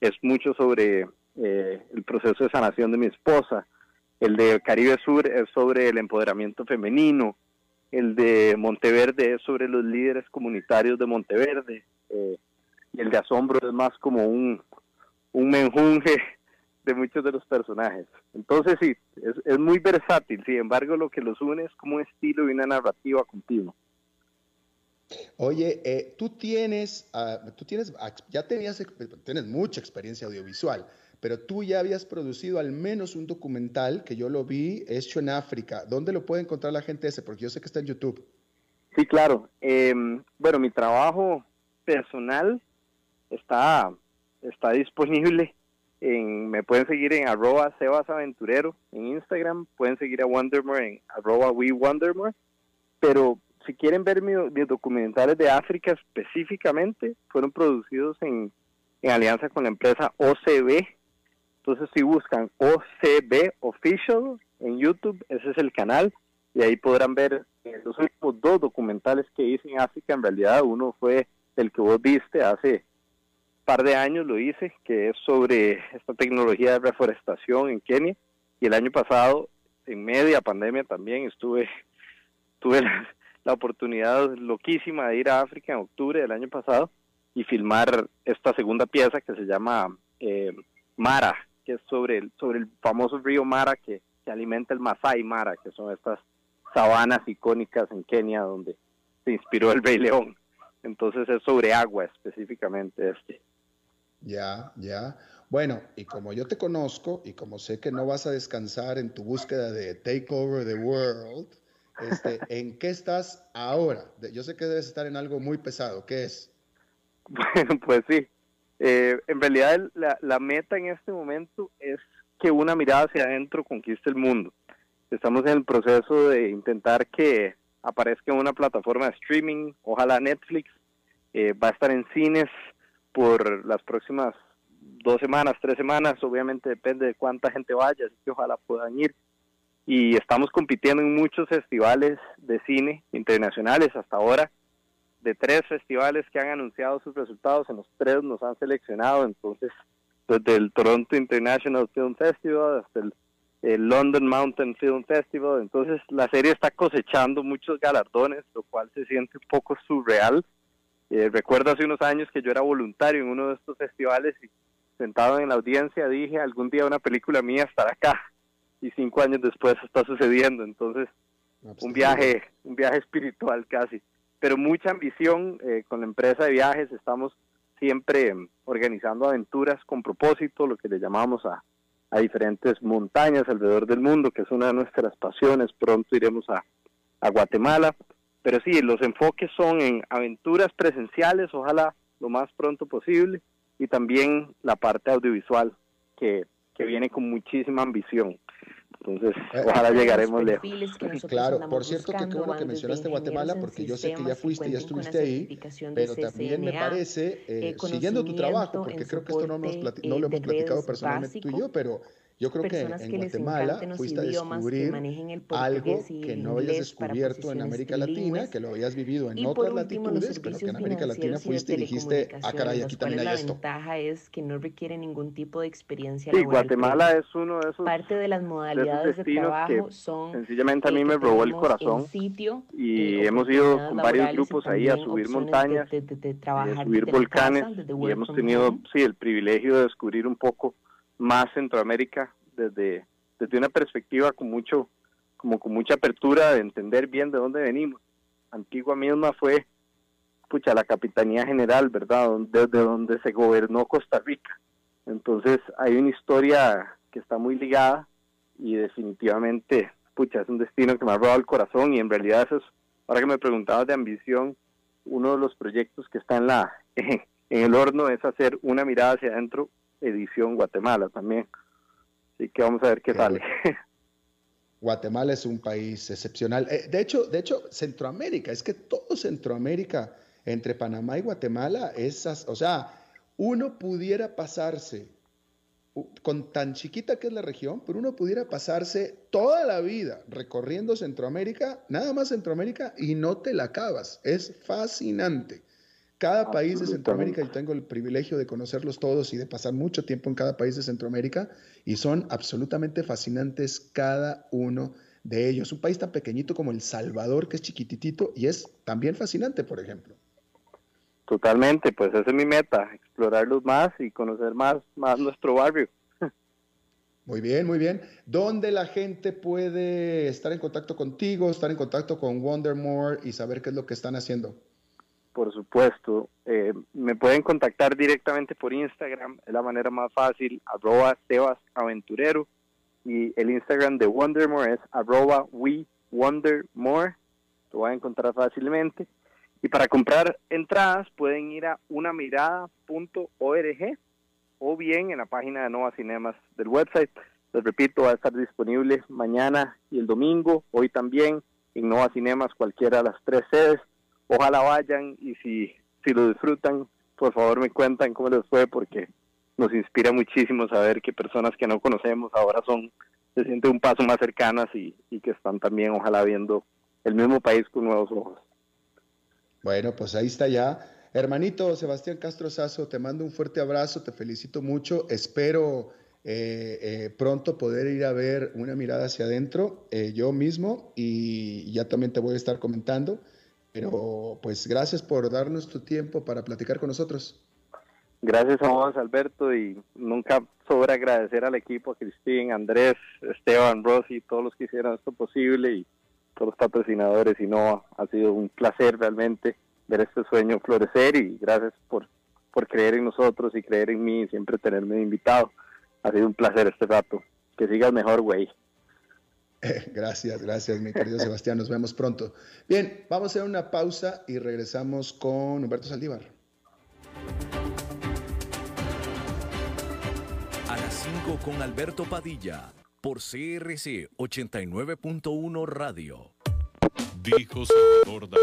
es mucho sobre eh, el proceso de sanación de mi esposa. El de Caribe Sur es sobre el empoderamiento femenino, el de Monteverde es sobre los líderes comunitarios de Monteverde, eh, y el de Asombro es más como un, un menjunje de muchos de los personajes. Entonces sí, es, muy versátil, sin embargo lo que los une es como un estilo y una narrativa continua. Oye, eh, tú tienes, ah, tú tienes, ya tenías, tienes mucha experiencia audiovisual pero tú ya habías producido al menos un documental que yo lo vi hecho en África. ¿Dónde lo puede encontrar la gente ese? Porque yo sé que está en YouTube. Sí, claro. Em, bueno, mi trabajo personal está, está disponible. En, me pueden seguir en arroba sebasaventurero en Instagram, pueden seguir a Wondermore en arroba we pero si quieren ver mis, documentales de África específicamente, fueron producidos en, en alianza con la empresa OCB, entonces, si buscan OCB Official en YouTube, ese es el canal, y ahí podrán ver eh, los últimos dos documentales que hice en África. En realidad, uno fue el que vos viste hace un par de años, lo hice, que es sobre esta tecnología de reforestación en Kenia. Y el año pasado, en media pandemia también, estuve, tuve la, oportunidad loquísima de ir a África en octubre del año pasado y filmar esta segunda pieza que se llama eh, Mara, que es sobre el, sobre el famoso río Mara que, alimenta el Masai Mara, que son estas sabanas icónicas en Kenia donde se inspiró el Rey León. Entonces es sobre agua específicamente este. Ya, ya. Bueno, y como yo te conozco y como sé que no vas a descansar en tu búsqueda de take over the world, este, ¿en qué estás ahora? Yo sé que debes estar en algo muy pesado. ¿Qué es? Bueno, pues sí. Eh, en realidad la, meta en este momento es que una mirada hacia adentro conquiste el mundo. Estamos en el proceso de intentar que aparezca una plataforma de streaming, ojalá Netflix, eh, va a estar en cines por las próximas dos semanas, tres semanas, obviamente depende de cuánta gente vaya, así que ojalá puedan ir. Y estamos compitiendo en muchos festivales de cine internacionales hasta ahora de tres festivales que han anunciado sus resultados, en los tres nos han seleccionado, entonces desde el Toronto International Film Festival hasta el, London Mountain Film Festival, entonces la serie está cosechando muchos galardones, lo cual se siente un poco surreal. Eh, recuerdo hace unos años que yo era voluntario en uno de estos festivales y sentado en la audiencia dije, algún día una película mía estará acá y cinco años después está sucediendo, entonces un viaje, un viaje espiritual casi pero mucha ambición eh, con la empresa de viajes. Estamos siempre em, organizando aventuras con propósito, lo que le llamamos a, diferentes montañas alrededor del mundo, que es una de nuestras pasiones. Pronto iremos a, a Guatemala. Pero sí, los enfoques son en aventuras presenciales, ojalá lo más pronto posible, y también la parte audiovisual, que, que viene con muchísima ambición. Entonces, eh, ojalá llegaremos lejos. Claro, por cierto, que qué bueno que mencionaste Guatemala, porque yo sé que ya fuiste, ya estuviste ahí, pero también me parece, eh, siguiendo tu trabajo, porque creo que esto no, no lo hemos platicado personalmente tú y yo, pero Yo creo que en Guatemala fuiste a descubrir algo que no habías descubierto en América Latina, que lo habías vivido en otras latitudes, pero que en América Latina fuiste y dijiste, ah, caray, aquí también hay esto. La ventaja es que no requiere ningún tipo de experiencia sí, Guatemala es uno de esos Parte de las modalidades de, trabajo son sencillamente a mí me robó el corazón sitio, y hemos ido con varios grupos ahí a subir montañas, a subir volcanes y hemos tenido sí el privilegio de descubrir un poco más Centroamérica desde, desde una perspectiva con mucho, como con mucha apertura de entender bien de dónde venimos. Antigua misma fue, pucha, la Capitanía General, ¿verdad? Desde donde se gobernó Costa Rica. Entonces hay una historia que está muy ligada y definitivamente, pucha, es un destino que me ha robado el corazón y en realidad eso es, ahora que me preguntabas de ambición, uno de los proyectos que está en la en el horno es hacer una mirada hacia adentro edición Guatemala también. Así que vamos a ver qué sale. Guatemala es un país excepcional. Eh, de hecho, de hecho, Centroamérica, es que todo Centroamérica, entre Panamá y Guatemala, esas, o sea, uno pudiera pasarse, con tan chiquita que es la región, pero uno pudiera pasarse toda la vida recorriendo Centroamérica, nada más Centroamérica, y no te la acabas. Es fascinante. Cada país de Centroamérica, yo tengo el privilegio de conocerlos todos y de pasar mucho tiempo en cada país de Centroamérica y son absolutamente fascinantes cada uno de ellos. Un país tan pequeñito como El Salvador, que es chiquititito y es también fascinante, por ejemplo. Totalmente, pues esa es mi meta, explorarlos más y conocer más, más nuestro barrio. Muy bien, muy bien. ¿Dónde la gente puede estar en contacto contigo, estar en contacto con Wondermore y saber qué es lo que están haciendo? Por supuesto. Eh, me pueden contactar directamente por Instagram, es la manera más fácil, arroba Sebas Aventurero. Y el Instagram de Wondermore es arroba We Wondermore. Lo van a encontrar fácilmente. Y para comprar entradas pueden ir a unamirada.org o bien en la página de Nova Cinemas del website. Les repito, va a estar disponible mañana y el domingo, hoy también en Nova Cinemas, cualquiera de las tres sedes ojalá vayan y si, si lo disfrutan, por favor me cuentan cómo les fue porque nos inspira muchísimo saber que personas que no conocemos ahora son, se sienten un paso más cercanas y, y que están también ojalá viendo el mismo país con nuevos ojos. Bueno, pues ahí está ya. Hermanito Sebastián Castro Sazo, te mando un fuerte abrazo, te felicito mucho, espero eh, eh, pronto poder ir a ver una mirada hacia adentro eh, yo mismo y ya también te voy a estar comentando. Pero pues gracias por darnos tu tiempo para platicar con nosotros. Gracias a vos, Alberto, y nunca sobra agradecer al equipo, a Cristín, Andrés, Esteban, Rosy, todos los que hicieron esto posible y todos los patrocinadores y no ha sido un placer realmente ver este sueño florecer y gracias por, por creer en nosotros y creer en mí y siempre tenerme invitado. Ha sido un placer este rato. Que sigas mejor, güey. Gracias, gracias, mi querido Sebastián. Nos vemos pronto. Bien, vamos a hacer una pausa y regresamos con Humberto Saldívar. A las 5 con Alberto Padilla, por CRC 89.1 Radio. Dijo Salvador Dalí.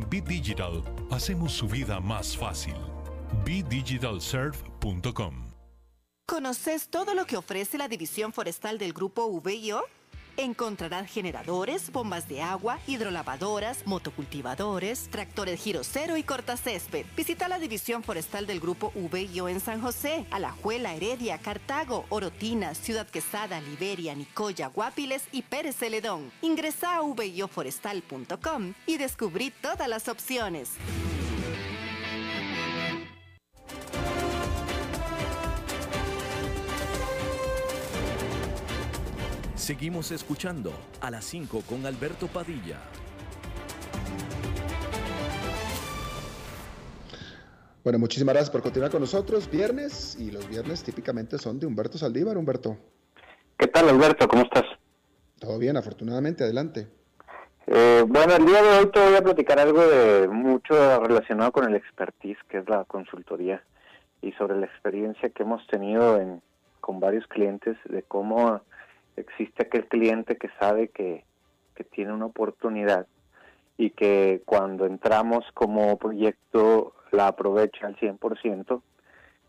BitDigital hacemos su vida más fácil. BitDigitalServe.com ¿Conoces todo lo que ofrece la división forestal del grupo VIO? Encontrarán generadores, bombas de agua, hidrolavadoras, motocultivadores, tractores giro cero y cortacésped. Visita la división forestal del grupo VIO en San José, Alajuela, Heredia, Cartago, Orotina, Ciudad Quesada, Liberia, Nicoya, Guapiles y Pérez Celedón. Ingresa a vioforestal.com y descubrí todas las opciones. Seguimos escuchando a las 5 con Alberto Padilla. Bueno, muchísimas gracias por continuar con nosotros. Viernes y los viernes típicamente son de Humberto Saldívar. Humberto. ¿Qué tal, Alberto? ¿Cómo estás? Todo bien, afortunadamente. Adelante. Eh, bueno, el día de hoy te voy a platicar algo de mucho relacionado con el expertise, que es la consultoría, y sobre la experiencia que hemos tenido en, con varios clientes de cómo existe aquel cliente que sabe que, que tiene una oportunidad y que cuando entramos como proyecto la aprovecha al 100%,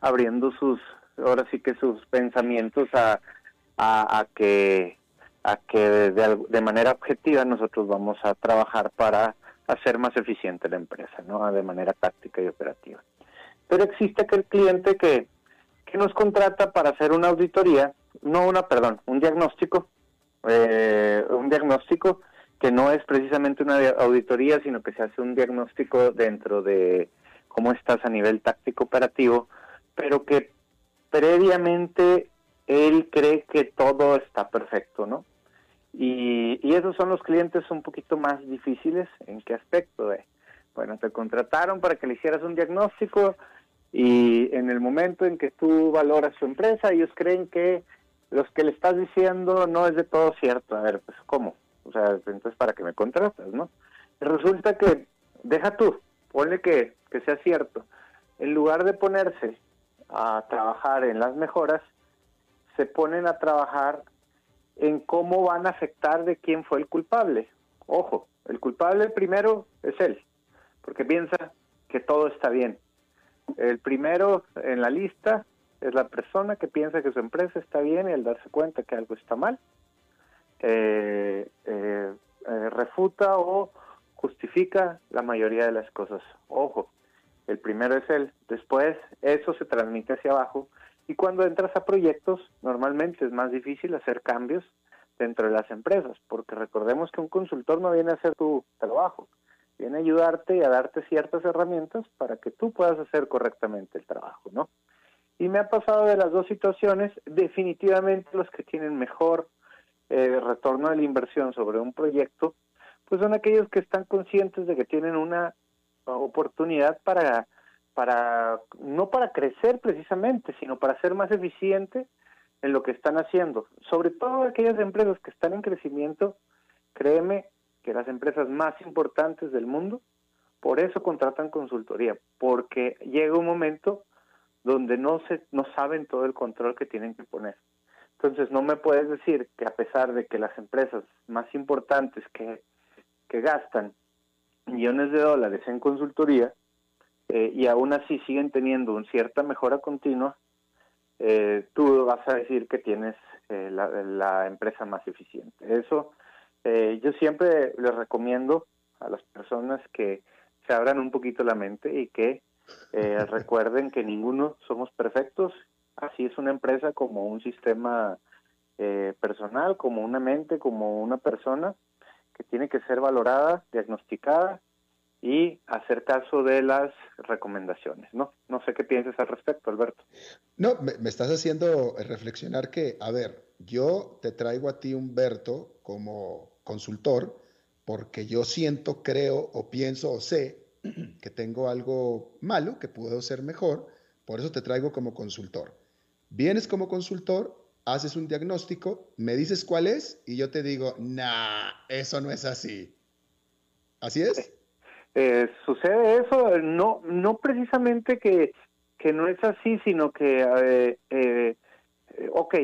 abriendo sus, ahora sí que sus pensamientos a, a que a que de, manera objetiva nosotros vamos a trabajar para hacer más eficiente la empresa, ¿no? De manera táctica y operativa. Pero existe aquel cliente que, que nos contrata para hacer una auditoría, no una, perdón, un diagnóstico, eh, un diagnóstico que no es precisamente una auditoría, sino que se hace un diagnóstico dentro de cómo estás a nivel táctico operativo, pero que previamente él cree que todo está perfecto, ¿no? Y, esos son los clientes un poquito más difíciles. ¿En qué aspecto? De, bueno, te contrataron para que le hicieras un diagnóstico y en el momento en que tú valoras su empresa, ellos creen que los que le estás diciendo no es de todo cierto. A ver, pues ¿cómo? O sea, entonces para que me contratas, ¿no? resulta que, deja tú, ponle que, que sea cierto. En lugar de ponerse a trabajar en las mejoras, se ponen a trabajar en cómo van a afectar de quién fue el culpable. Ojo, el culpable primero es él, porque piensa que todo está bien. El primero en la lista es la persona que piensa que su empresa está bien y al darse cuenta que algo está mal, eh, eh, eh, refuta o justifica la mayoría de las cosas. Ojo, el primero es él. Después eso se transmite hacia abajo y cuando entras a proyectos, normalmente es más difícil hacer cambios dentro de las empresas, porque recordemos que un consultor no viene a hacer tu trabajo, viene a ayudarte y a darte ciertas herramientas para que tú puedas hacer correctamente el trabajo, ¿no? Y me ha pasado de las dos situaciones, definitivamente los que tienen mejor eh, retorno de la inversión sobre un proyecto, pues son aquellos que están conscientes de que tienen una oportunidad para para no para crecer precisamente, sino para ser más eficiente en lo que están haciendo. Sobre todo aquellas empresas que están en crecimiento, créeme que las empresas más importantes del mundo, por eso contratan consultoría, porque llega un momento donde no se no saben todo el control que tienen que poner. Entonces no me puedes decir que a pesar de que las empresas más importantes que, que gastan millones de dólares en consultoría, eh, y aún así siguen teniendo una cierta mejora continua, eh, tú vas a decir que tienes eh, la, empresa más eficiente. Eso yo siempre les recomiendo a las personas que se abran un poquito la mente y que recuerden que ninguno somos perfectos. Así es una empresa como un sistema personal, como una mente, como una persona que tiene que ser valorada, diagnosticada y hacer caso de las recomendaciones, ¿no? No sé qué piensas al respecto, Alberto. No, me, estás haciendo reflexionar que, a ver, yo te traigo a ti, Humberto, como consultor, porque yo siento, creo o pienso o sé que tengo algo malo, que puedo ser mejor, por eso te traigo como consultor. Vienes como consultor, haces un diagnóstico, me dices cuál es y yo te digo, nah, eso no es así. ¿Así es? Eh, sucede eso, no, no precisamente que, que no es así, sino que, eh, eh, ok,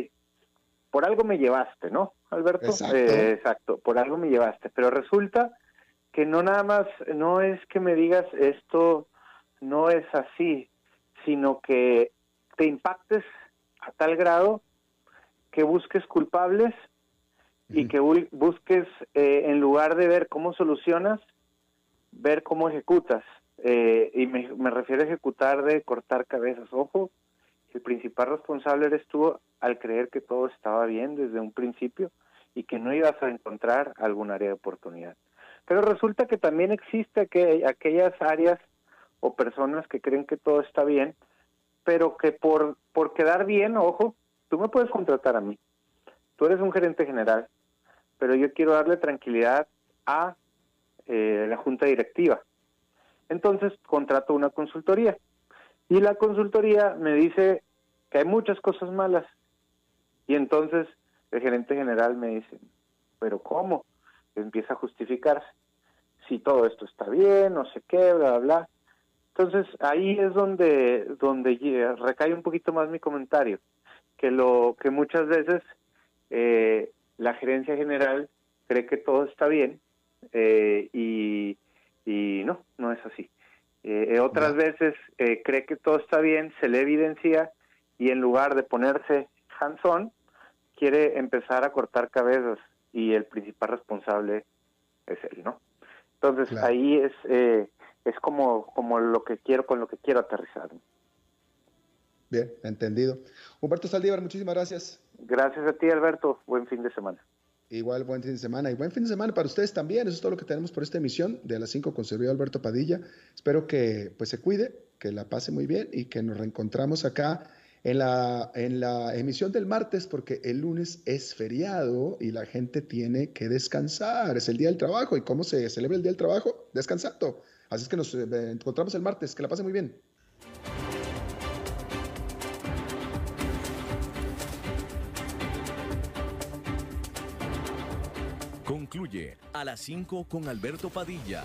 por algo me llevaste, ¿no, Alberto? Exacto. Exacto, por algo me llevaste, pero resulta que no nada más, no es que me digas esto no es así, sino que te impactes a tal grado que busques culpables y que busques, en lugar de ver cómo solucionas, ver cómo ejecutas. Eh, y me, refiero a ejecutar de cortar cabezas. Ojo, el principal responsable eres tú al creer que todo estaba bien desde un principio y que no ibas a encontrar algún área de oportunidad. Pero resulta que también existe que, aquellas áreas o personas que creen que todo está bien, pero que por, por quedar bien, ojo, tú me puedes contratar a mí, tú eres un gerente general, pero yo quiero darle tranquilidad a eh, la junta directiva. Entonces contrato una consultoría y la consultoría me dice que hay muchas cosas malas y entonces el gerente general me dice, pero ¿cómo? Empieza a justificarse. Si todo esto está bien, no sé qué, bla, bla, bla. Entonces ahí es donde, donde recae un poquito más mi comentario, que lo que muchas veces eh, la gerencia general cree que todo está bien eh, y, y, no, no es así. Eh, otras veces cree que todo está bien, se le evidencia y en lugar de ponerse hands-on, quiere empezar a cortar cabezas y el principal responsable es él, ¿no? Entonces ahí es eh, es como como lo que quiero con lo que quiero aterrizar. Bien, entendido. Humberto Saldívar, muchísimas gracias. Gracias a ti, Alberto. Buen fin de semana. Igual, buen fin de semana y buen fin de semana para ustedes también. Eso es todo lo que tenemos por esta emisión de a las 5 con servidor Alberto Padilla. Espero que pues se cuide, que la pase muy bien y que nos reencontramos acá en la, en la emisión del martes porque el lunes es feriado y la gente tiene que descansar. Es el día del trabajo. ¿Y cómo se celebra el día del trabajo? Descansando. Así es que nos eh, encontramos el martes. Que la pase muy bien. Concluye a las 5 con Alberto Padilla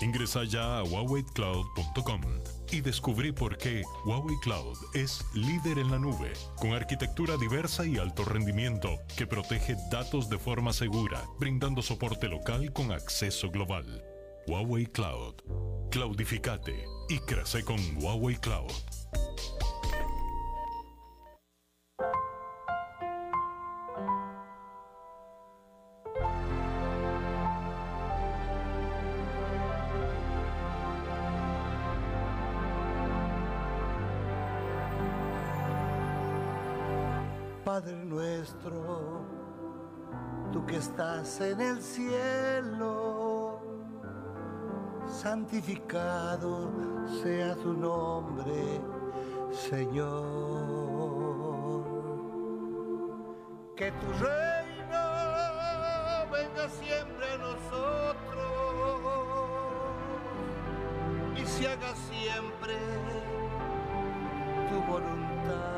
Ingresa ya a huaweiCloud.com y descubrí por qué Huawei Cloud es líder en la nube, con arquitectura diversa y alto rendimiento que protege datos de forma segura, brindando soporte local con acceso global. Huawei Cloud. Cloudificate y crece con Huawei Cloud. Estás en el cielo, santificado sea tu nombre, Señor. Que tu reino venga siempre a nosotros y se haga siempre tu voluntad